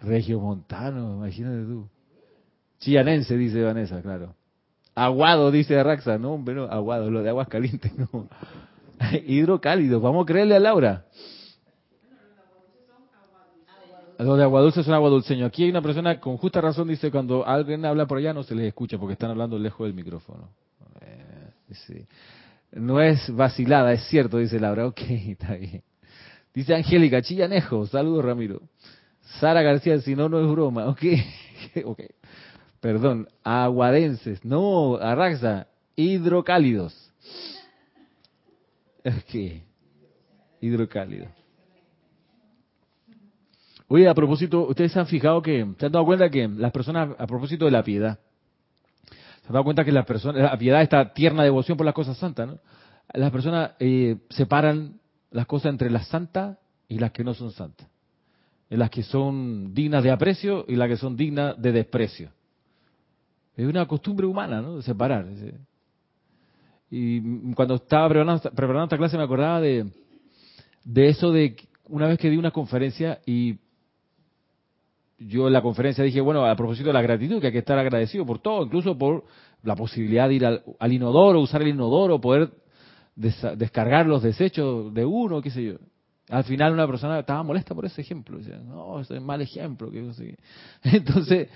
Regio Montano, imagínate tú. Chillanense, dice Vanessa, claro. Aguado, dice Raxa. No, no, aguado, lo de aguas calientes, no. Hidrocálido, vamos a creerle a Laura. Los de agua dulce son agua dulceño. Aquí hay una persona con justa razón dice cuando alguien habla por allá no se les escucha porque están hablando lejos del micrófono. Eh, no es vacilada, es cierto, dice Laura. Ok, está bien. Dice Angélica, chillanejo. Saludos, Ramiro. Sara García, si no, no es broma. Ok, ok. Perdón, aguadenses. No, Arraxa, hidrocálidos. Ok, hidrocálido. Oye, a propósito, ustedes se han fijado que, se han dado cuenta que las personas, a propósito de la piedad, se han dado cuenta que las personas, la piedad, esta tierna devoción por las cosas santas, ¿no? Las personas eh, separan las cosas entre las santas y las que no son santas las que son dignas de aprecio y las que son dignas de desprecio. Es una costumbre humana, ¿no? De separar. Y cuando estaba preparando, esta clase me acordaba de, de eso de una vez que di una conferencia y yo en la conferencia dije, bueno, a propósito de la gratitud, que hay que estar agradecido por todo, incluso por la posibilidad de ir al, inodoro, usar el inodoro, poder descargar los desechos de uno, qué sé yo. Al final una persona estaba molesta por ese ejemplo. Decía, no, ese es mal ejemplo. Entonces,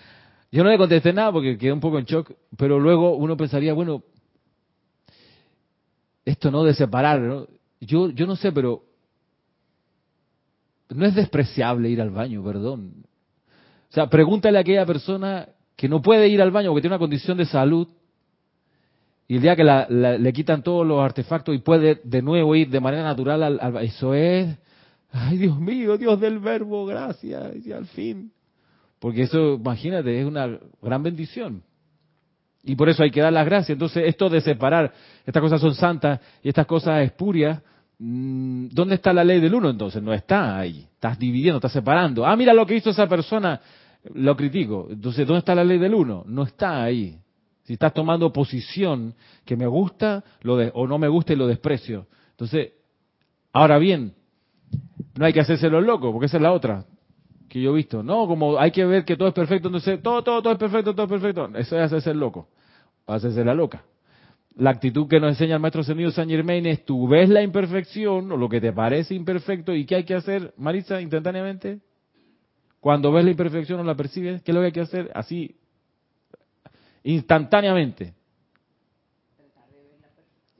yo no le contesté nada porque quedé un poco en shock, pero luego uno pensaría, bueno, esto no de separar, ¿no? Yo, yo no sé, pero no es despreciable ir al baño, perdón. O sea, pregúntale a aquella persona que no puede ir al baño porque tiene una condición de salud y el día que le quitan todos los artefactos y puede de nuevo ir de manera natural al, eso es ay Dios mío Dios del verbo gracias y al fin porque eso imagínate es una gran bendición. Y por eso hay que dar las gracias. Entonces esto de separar estas cosas son santas y estas cosas espurias mm, ¿dónde está la ley del uno entonces? no está ahí. Estás dividiendo estás separando. Ah mira lo que hizo esa persona. Lo critico. Entonces ¿dónde está la ley del uno? no está ahí. Si estás tomando posición que me gusta lo de, o no me gusta y lo desprecio. Entonces, ahora bien, no hay que hacerse los locos, porque esa es la otra que yo he visto. No, como hay que ver que todo es perfecto, entonces todo, todo, todo es perfecto, todo es perfecto. Eso es hacerse el loco, hacerse la loca. La actitud que nos enseña el maestro Senido San Germain es tú ves la imperfección o lo que te parece imperfecto y ¿qué hay que hacer, Marisa, instantáneamente? Cuando ves la imperfección o la percibes, ¿qué lo que hay que hacer? Así, instantáneamente.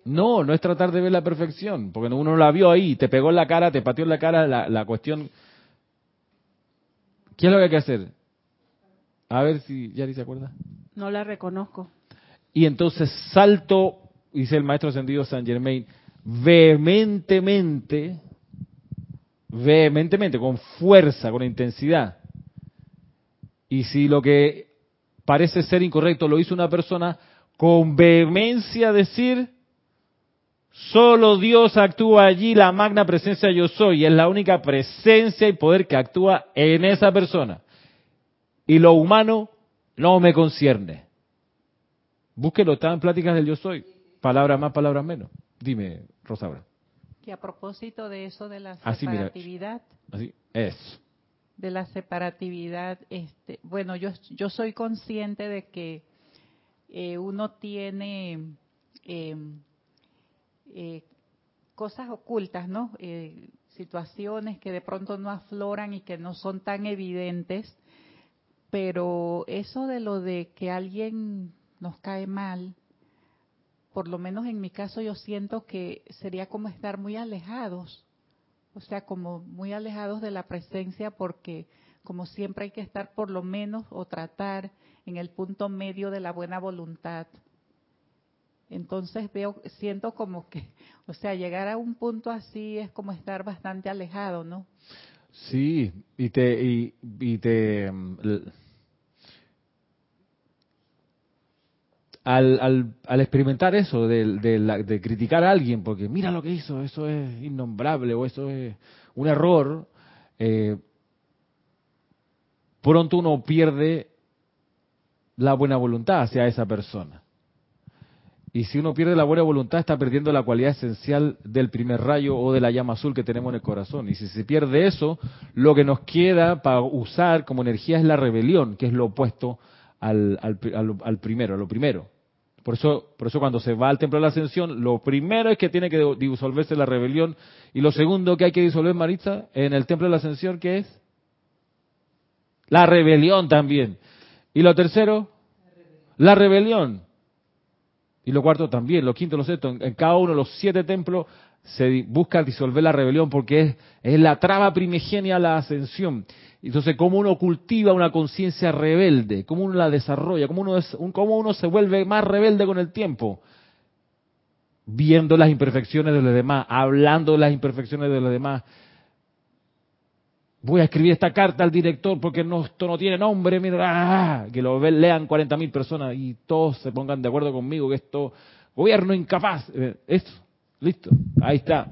No, no es tratar de ver la perfección, porque uno la vio ahí, te pegó en la cara, te pateó en la cara la cuestión. ¿Qué es lo que hay que hacer? A ver si Yari se acuerda. No la reconozco. Y entonces salto, dice el maestro ascendido San Germain, vehementemente, vehementemente, con fuerza, con intensidad. Y si lo que parece ser incorrecto, lo hizo una persona con vehemencia decir, solo Dios actúa allí, la magna presencia yo soy, es la única presencia y poder que actúa en esa persona. Y lo humano no me concierne. Búsquelo, está en pláticas del yo soy. Palabras más, palabras menos. Dime, Rosaura. Que a propósito de eso de la separatividad. así es de la separatividad, este, bueno, yo, yo soy consciente de que eh, uno tiene em, eh, cosas ocultas, ¿no? Eh, situaciones que de pronto no afloran y que no son tan evidentes, pero eso de lo de que alguien nos cae mal, por lo menos en mi caso yo siento que sería como estar muy alejados o sea, como muy alejados de la presencia porque como siempre hay que estar por lo menos o tratar en el punto medio de la buena voluntad. Entonces veo, siento como que, o sea, llegar a un punto así es como estar bastante alejado, ¿no? Sí, y te, y te, mm, al, al, experimentar eso, de, criticar a alguien, porque mira lo que hizo, eso es innombrable o eso es un error, eh, pronto uno pierde la buena voluntad hacia esa persona. Y si uno pierde la buena voluntad, está perdiendo la cualidad esencial del primer rayo o de la llama azul que tenemos en el corazón. Y si se pierde eso, lo que nos queda para usar como energía es la rebelión, que es lo opuesto al, al, al primero, a lo primero. Por eso, por eso cuando se va al templo de la ascensión, lo primero es que tiene que disolverse la rebelión. Y lo segundo que hay que disolver, Maritza, en el templo de la ascensión, ¿qué es? La rebelión también. Y lo tercero, la rebelión. Y lo cuarto también, lo quinto, lo sexto, en, cada uno de los siete templos se busca disolver la rebelión porque es, la traba primigenia la ascensión. Entonces, ¿cómo uno cultiva una conciencia rebelde? ¿Cómo uno la desarrolla? ¿Cómo uno, ¿Cómo uno se vuelve más rebelde con el tiempo? Viendo las imperfecciones de los demás, hablando de las imperfecciones de los demás. Voy a escribir esta carta al director porque no, esto no tiene nombre, mira, ah, que lo lean 40.000 personas y todos se pongan de acuerdo conmigo que esto, gobierno incapaz, eh, esto, listo, ahí está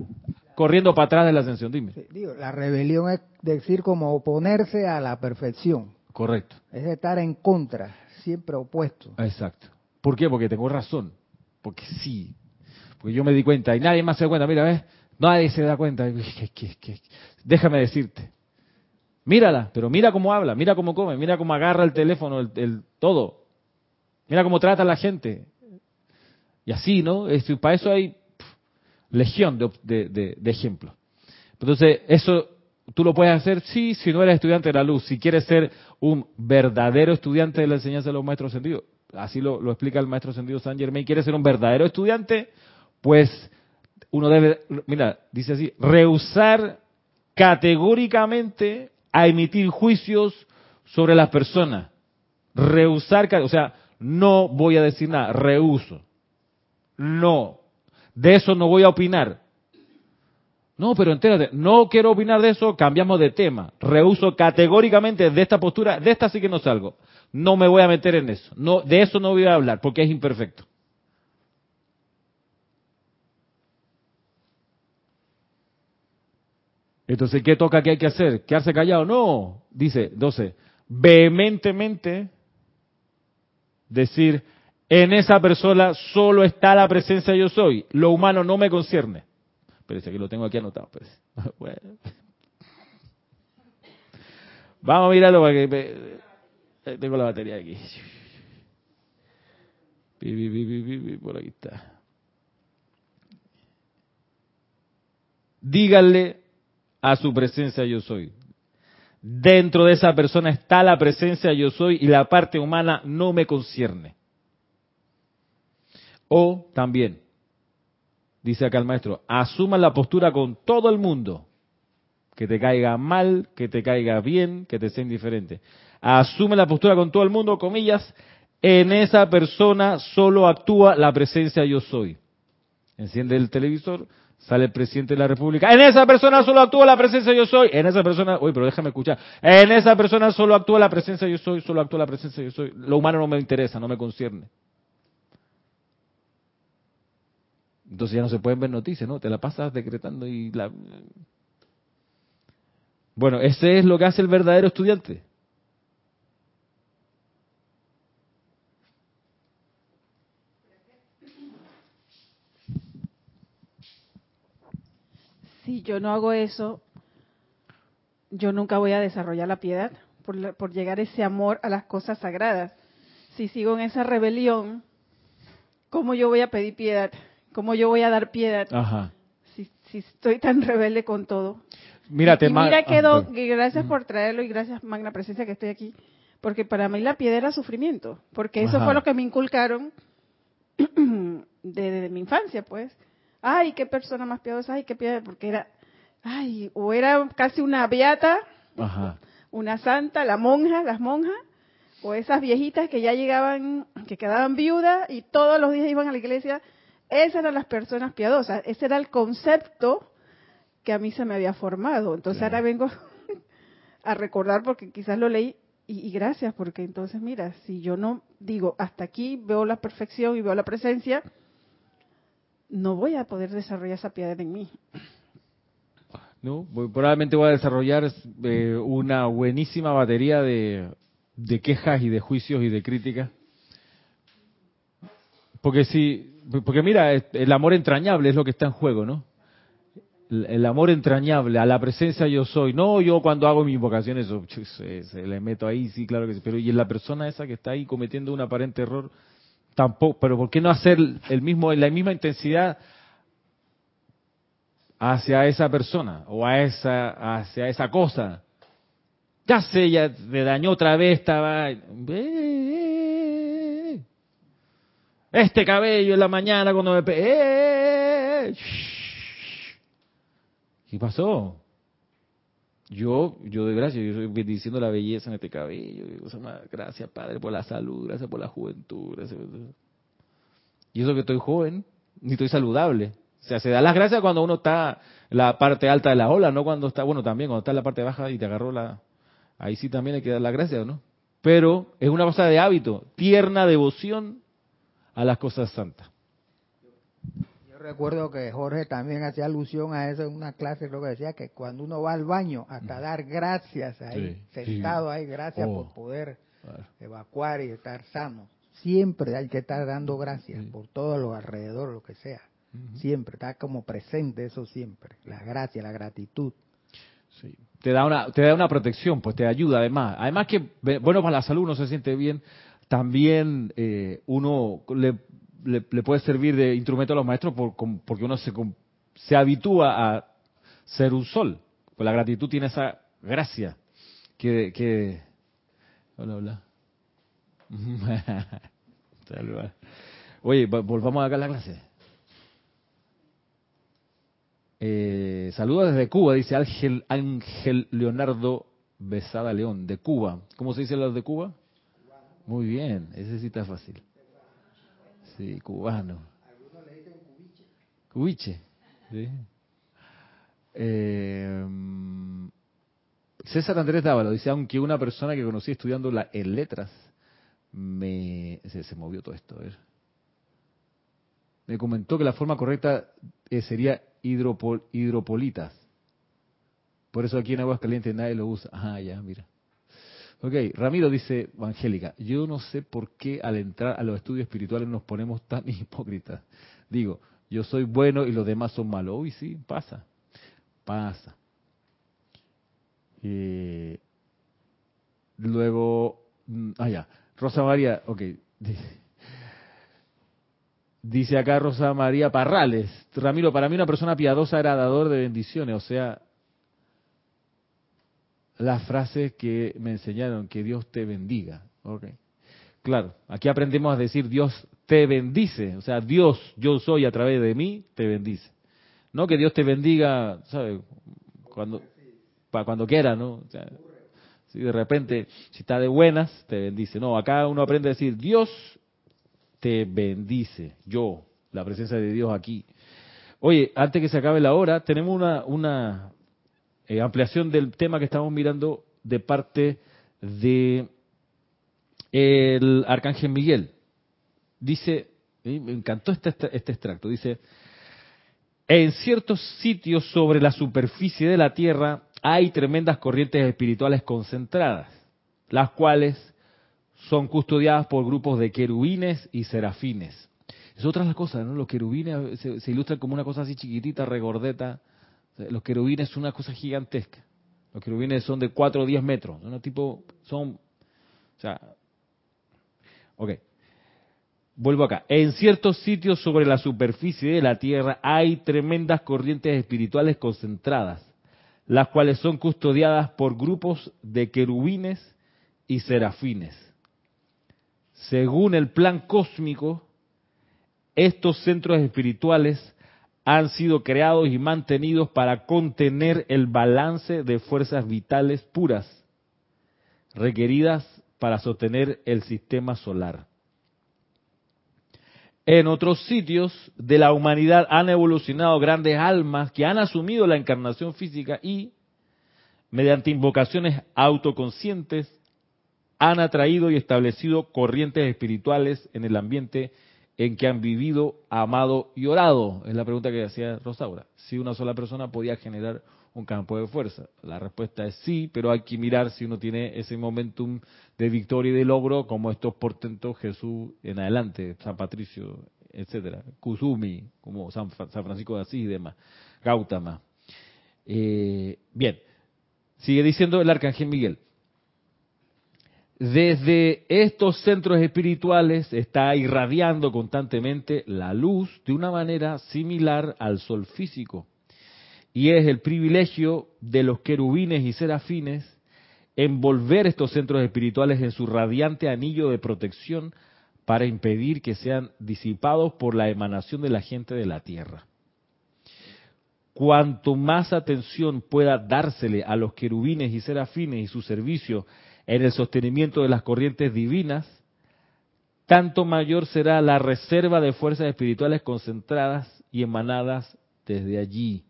corriendo para atrás de la ascensión. Dime. digo, la rebelión es decir como oponerse a la perfección. Correcto. Es estar en contra, siempre opuesto. Exacto. ¿Por qué? Porque tengo razón. Porque sí. Porque yo me di cuenta y nadie más se da cuenta. Mira, ¿ves? Nadie se da cuenta. Déjame decirte. Mírala, pero mira cómo habla, mira cómo come, mira cómo agarra el teléfono, el, todo. Mira cómo trata a la gente. Y así, ¿no? para eso hay legión de, de, ejemplos. Entonces, eso tú lo puedes hacer, sí, si no eres estudiante de la luz, si quieres ser un verdadero estudiante de la enseñanza de los maestros sentidos, así lo, explica el maestro sentido San Germain, quieres ser un verdadero estudiante, pues uno debe, mira, dice así, rehusar categóricamente a emitir juicios sobre las personas. Rehusar, o sea, no voy a decir nada, rehuso. No, de eso no voy a opinar. No, pero entérate, no quiero opinar de eso, cambiamos de tema. Rehuso categóricamente de esta postura, de esta sí que no salgo. No me voy a meter en eso. No, de eso no voy a hablar porque es imperfecto. Entonces, ¿qué toca que hay que hacer? ¿Quedarse callado? No. Dice 12. Vehementemente decir, en esa persona solo está la presencia yo soy. Lo humano no me concierne. Pero que lo tengo aquí anotado. Vamos a mirarlo para que... Tengo la batería aquí. Por aquí está. Díganle a su presencia yo soy. Dentro de esa persona está la presencia yo soy y la parte humana no me concierne. O también, dice acá el maestro, asuma la postura con todo el mundo, que te caiga mal, que te caiga bien, que te sea indiferente. Asume la postura con todo el mundo, comillas, en esa persona solo actúa la presencia yo soy. Enciende el televisor, sale el presidente de la República. En esa persona solo actúa la presencia yo soy. En esa persona, uy, pero déjame escuchar. En esa persona solo actúa la presencia yo soy, solo actúa la presencia yo soy. Lo humano no me interesa, no me concierne. Entonces ya no se pueden ver noticias, ¿no? Te la pasas decretando y la... Bueno, ese es lo que hace el verdadero estudiante. Si yo no hago eso, yo nunca voy a desarrollar la piedad por, por llegar ese amor a las cosas sagradas. Si sigo en esa rebelión, ¿cómo yo voy a pedir piedad? ¿Cómo yo voy a dar piedad? Si, si estoy tan rebelde con todo. Mira, y, mira quedó, ah, gracias por traerlo y gracias Magna Presencia que estoy aquí, porque para mí la piedad era sufrimiento, porque eso fue lo que me inculcaron desde mi infancia, pues ay, qué persona más piadosa, ay, qué piadosa, porque era, ay, o era casi una beata, una santa, la monja, las monjas, o esas viejitas que ya llegaban, que quedaban viudas y todos los días iban a la iglesia, esas eran las personas piadosas, ese era el concepto que a mí se me había formado. Entonces ahora vengo a recordar porque quizás lo leí y, y, gracias porque entonces mira, si yo no digo hasta aquí veo la perfección y veo la presencia, no voy a poder desarrollar esa piedad en mí. No, probablemente voy a desarrollar eh, una buenísima batería de, quejas y de juicios y de críticas. Porque si, porque mira, el amor entrañable es lo que está en juego, ¿no? El, amor entrañable, a la presencia yo soy. No, yo cuando hago mi invocación, eso se, le meto ahí, sí, claro que sí. Pero y en la persona esa que está ahí cometiendo un aparente error, tampoco, pero ¿por qué no hacer el mismo, la misma intensidad hacia esa persona o a esa, hacia esa cosa? Ya sé, ya me dañó otra vez, estaba... Este cabello en la mañana cuando me... ¿Qué pasó? Yo, yo doy gracias, yo estoy bendiciendo la belleza en este cabello. Gracias, Padre, por la salud, gracias por la juventud. Y eso que estoy joven, ni estoy saludable. O sea, se da las gracias cuando uno está en la parte alta de la ola, no cuando está, bueno, también cuando está en la parte baja y te agarró la... Ahí sí también hay que dar las gracias, ¿no? Pero es una cosa de hábito, tierna devoción a las cosas santas recuerdo que Jorge también hacía alusión a eso en una clase, creo que decía que cuando uno va al baño, hasta dar gracias ahí, sentado ahí, gracias por oh, poder evacuar y estar sano. Siempre hay que estar dando gracias por todo lo alrededor, lo que sea. Siempre, está como presente eso siempre. La gracia, la gratitud. Sí. Te da una, te da una protección, pues te ayuda además. Además que, bueno, para la salud uno se siente bien. También eh, uno le le, puede servir de instrumento a los maestros porque uno se, se habitúa a ser un sol. Pues la gratitud tiene esa gracia que... que hola, hola. Oye, volvamos acá a la clase. Eh, saludos desde Cuba, dice Ángel, Ángel Leonardo Besada León, de Cuba. ¿Cómo se dice los de Cuba? Muy bien, ese sí está fácil. Sí, cubano. Huiche. Eh, César Andrés Dávalo dice, aunque una persona que conocí estudiando la, en letras, me se, movió todo esto. A ver. Me comentó que la forma correcta eh, sería hidropol, hidropolitas. Por eso aquí en Aguascalientes nadie lo usa. Ah, ya, mira. Ok, Ramiro dice, Angélica, yo no sé por qué al entrar a los estudios espirituales nos ponemos tan hipócritas. Digo, yo soy bueno y los demás son malos. Uy, sí, pasa, pasa. Eh, luego, mm, ah, ya, Rosa María, ok. Dice acá Rosa María Parrales, Ramiro, para mí una persona piadosa era dador de bendiciones, o sea, la frase que me enseñaron, que Dios te bendiga. Claro, aquí aprendemos a decir Dios te bendice, o sea, Dios, yo soy a través de mí, te bendice. No que Dios te bendiga, ¿sabes? Cuando, para cuando quiera, ¿no? Si de repente, si está de buenas, te bendice. No, acá uno aprende a decir Dios te bendice, yo, la presencia de Dios aquí. Oye, antes que se acabe la hora, tenemos una, una eh, ampliación del tema que estamos mirando de parte de el arcángel Miguel. Dice, me encantó este, este, este extracto, dice, en ciertos sitios sobre la superficie de la Tierra hay tremendas corrientes espirituales concentradas, las cuales son custodiadas por grupos de querubines y serafines. Es otra de las cosas, ¿no? Los querubines se, se ilustran como una cosa así chiquitita, regordeta, los querubines son una cosa gigantesca. Los querubines son de 4 o 10 metros. Son tipo, son, o sea, ok. Vuelvo acá. En ciertos sitios sobre la superficie de la Tierra hay tremendas corrientes espirituales concentradas, las cuales son custodiadas por grupos de querubines y serafines. Según el plan cósmico, estos centros espirituales han sido creados y mantenidos para contener el balance de fuerzas vitales puras requeridas para sostener el sistema solar. En otros sitios de la humanidad han evolucionado grandes almas que han asumido la encarnación física y, mediante invocaciones autoconscientes, han atraído y establecido corrientes espirituales en el ambiente en que han vivido, amado y orado? Es la pregunta que hacía Rosaura. Si una sola persona podía generar un campo de fuerza. La respuesta es sí, pero hay que mirar si uno tiene ese momentum de victoria y de logro, como estos portentos Jesús en adelante, San Patricio, etcétera, Kusumi, como San, Francisco de Asís y demás, Gautama. Eh, bien, sigue diciendo el arcángel Miguel. Desde estos centros espirituales está irradiando constantemente la luz de una manera similar al sol físico. Y es el privilegio de los querubines y serafines envolver estos centros espirituales en su radiante anillo de protección para impedir que sean disipados por la emanación de la gente de la tierra. Cuanto más atención pueda dársele a los querubines y serafines y su servicio en el sostenimiento de las corrientes divinas, tanto mayor será la reserva de fuerzas espirituales concentradas y emanadas desde allí.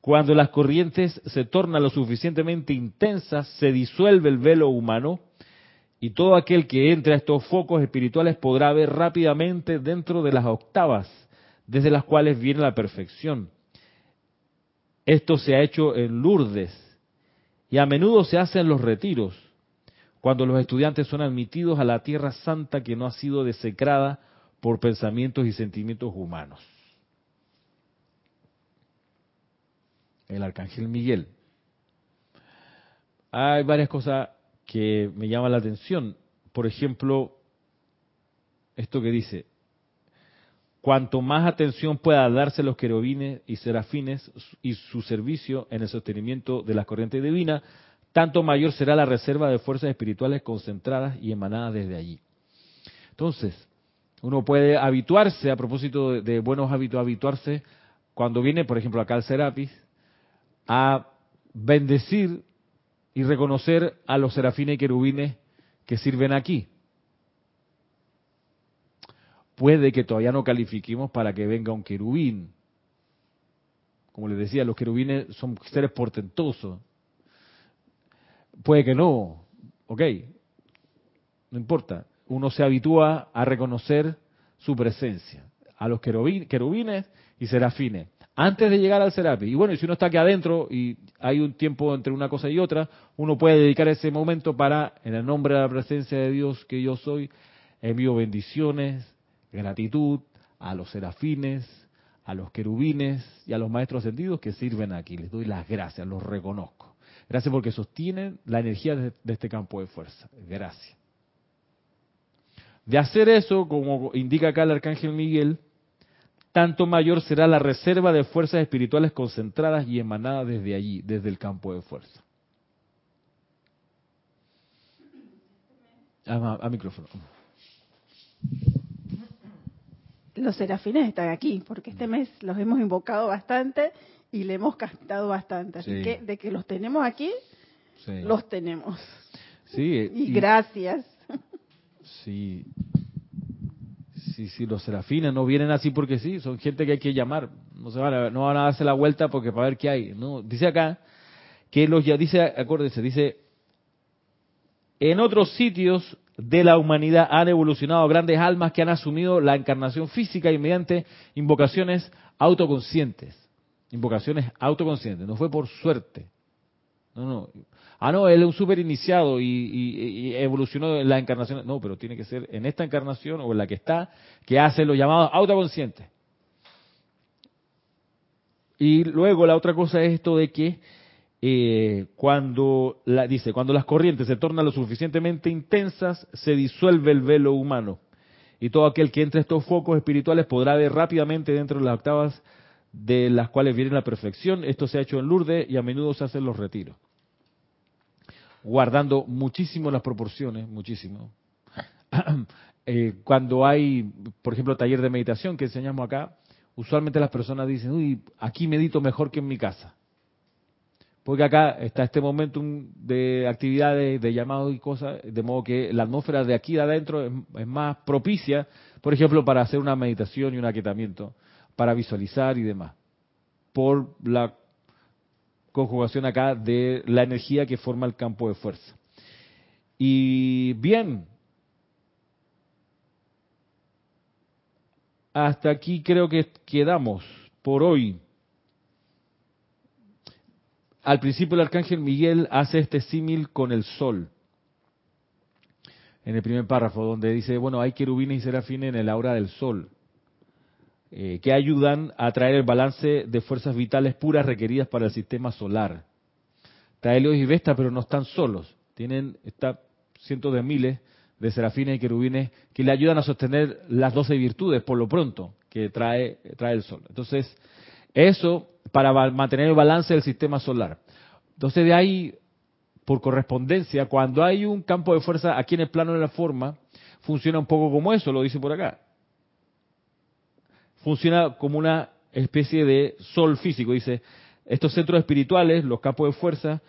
Cuando las corrientes se tornan lo suficientemente intensas, se disuelve el velo humano y todo aquel que entre a estos focos espirituales podrá ver rápidamente dentro de las octavas desde las cuales viene la perfección. Esto se ha hecho en Lourdes, y a menudo se hacen los retiros, cuando los estudiantes son admitidos a la tierra santa que no ha sido desecrada por pensamientos y sentimientos humanos. El arcángel Miguel. Hay varias cosas que me llaman la atención. Por ejemplo, esto que dice, Cuanto más atención pueda darse a los querubines y serafines y su servicio en el sostenimiento de las corrientes divinas, tanto mayor será la reserva de fuerzas espirituales concentradas y emanadas desde allí. Entonces, uno puede habituarse, a propósito de, buenos hábitos, habituarse cuando viene, por ejemplo, acá al Serapis, a bendecir y reconocer a los serafines y querubines que sirven aquí. Puede que todavía no califiquemos para que venga un querubín. Como les decía, los querubines son seres portentosos. Puede que no, ok, no importa. Uno se habitúa a reconocer su presencia, a los querubines y serafines, antes de llegar al serapi. Y bueno, si uno está aquí adentro y hay un tiempo entre una cosa y otra, uno puede dedicar ese momento para, en el nombre de la presencia de Dios que yo soy, envío bendiciones, gratitud a los serafines, a los querubines y a los maestros ascendidos que sirven aquí. Les doy las gracias, los reconozco. Gracias porque sostienen la energía de, este campo de fuerza. Gracias. De hacer eso, como indica acá el arcángel Miguel, tanto mayor será la reserva de fuerzas espirituales concentradas y emanadas desde allí, desde el campo de fuerza. A, micrófono. Los serafines están aquí, porque este mes los hemos invocado bastante y le hemos cantado bastante. Así que de que los tenemos aquí, los tenemos. Sí, y, y gracias. Sí, sí, sí, los serafines no vienen así porque sí, son gente que hay que llamar. No, se van a, no van a darse la vuelta porque para ver qué hay. No, dice acá que los ya dice, acuérdense, dice en otros sitios de la humanidad han evolucionado grandes almas que han asumido la encarnación física y mediante invocaciones autoconscientes. Invocaciones autoconscientes. No fue por suerte. No, no. Ah, no, él es un súper iniciado y, evolucionó en la encarnación. No, pero tiene que ser en esta encarnación o en la que está, que hace los llamados autoconscientes. Y luego la otra cosa es esto de que eh, cuando dice cuando las corrientes se tornan lo suficientemente intensas se disuelve el velo humano y todo aquel que entre estos focos espirituales podrá ver rápidamente dentro de las octavas de las cuales viene la perfección. Esto se ha hecho en Lourdes y a menudo se hacen los retiros guardando muchísimo las proporciones, muchísimo. Eh, cuando hay, por ejemplo, taller de meditación que enseñamos acá, usualmente las personas dicen, uy, aquí medito mejor que en mi casa. Porque acá está este momento de actividades, de llamados y cosas, de modo que la atmósfera de aquí de adentro es, más propicia, por ejemplo, para hacer una meditación y un aquietamiento, para visualizar y demás. Por la conjugación acá de la energía que forma el campo de fuerza. Y bien, hasta aquí creo que quedamos por hoy. Al principio el arcángel Miguel hace este símil con el sol. En el primer párrafo, donde dice, bueno, hay querubines y serafines en el aura del sol. Eh, que ayudan a traer el balance de fuerzas vitales puras requeridas para el sistema solar. Está Helios y Vesta, pero no están solos. Tienen está, cientos de miles de serafines y querubines que le ayudan a sostener las doce virtudes, por lo pronto, que trae, trae el sol. Entonces, eso para mantener el balance del sistema solar. Entonces, de ahí, por correspondencia, cuando hay un campo de fuerza aquí en el plano de la forma, funciona un poco como eso, lo dice por acá funciona como una especie de sol físico. Dice, estos centros espirituales, los campos de fuerza,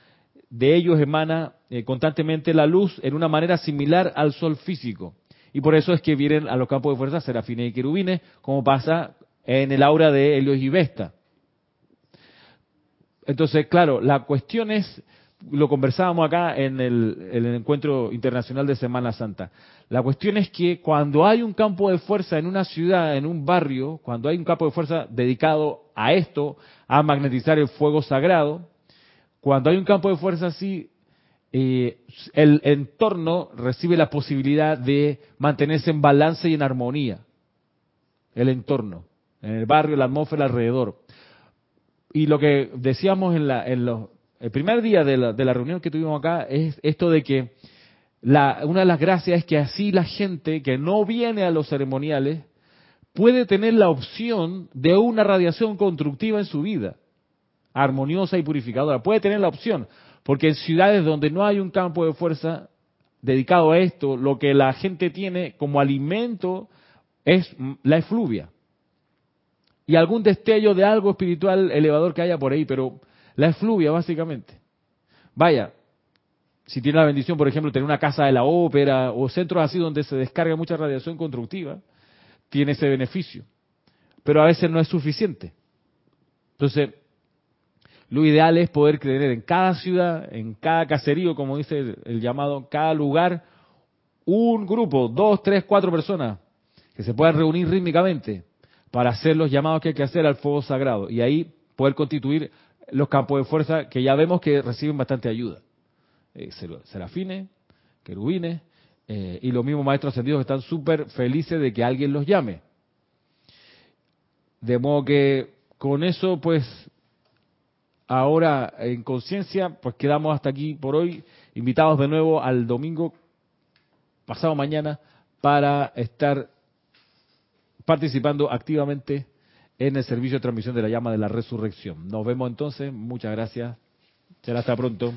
de ellos emana eh, constantemente la luz en una manera similar al sol físico. Y por eso es que vienen a los campos de fuerza serafines y querubines, como pasa en el aura de Helios y Vesta. Entonces, claro, la cuestión es, lo conversábamos acá en el, en el encuentro internacional de Semana Santa. La cuestión es que cuando hay un campo de fuerza en una ciudad, en un barrio, cuando hay un campo de fuerza dedicado a esto, a magnetizar el fuego sagrado, cuando hay un campo de fuerza así, eh, el entorno recibe la posibilidad de mantenerse en balance y en armonía. El entorno, en el barrio, la atmósfera alrededor. Y lo que decíamos en, la, en los, el primer día de la, de la reunión que tuvimos acá es esto de que una de las gracias es que así la gente que no viene a los ceremoniales puede tener la opción de una radiación constructiva en su vida, armoniosa y purificadora. Puede tener la opción, porque en ciudades donde no hay un campo de fuerza dedicado a esto, lo que la gente tiene como alimento es la efluvia. Y algún destello de algo espiritual elevador que haya por ahí, pero la efluvia básicamente. Vaya, si tiene la bendición, por ejemplo, tener una casa de la ópera o centros así donde se descarga mucha radiación constructiva, tiene ese beneficio. Pero a veces no es suficiente. Entonces, lo ideal es poder tener en cada ciudad, en cada caserío, como dice el, llamado, cada lugar, un grupo, dos, tres, cuatro personas que se puedan reunir rítmicamente para hacer los llamados que hay que hacer al fuego sagrado y ahí poder constituir los campos de fuerza que ya vemos que reciben bastante ayuda. Eh, serafines, querubines eh, y los mismos maestros ascendidos están súper felices de que alguien los llame. De modo que con eso, pues, ahora en conciencia, pues quedamos hasta aquí por hoy. Invitados de nuevo al domingo pasado mañana para estar participando activamente en el servicio de transmisión de la llama de la resurrección. Nos vemos entonces. Muchas gracias. Será hasta pronto.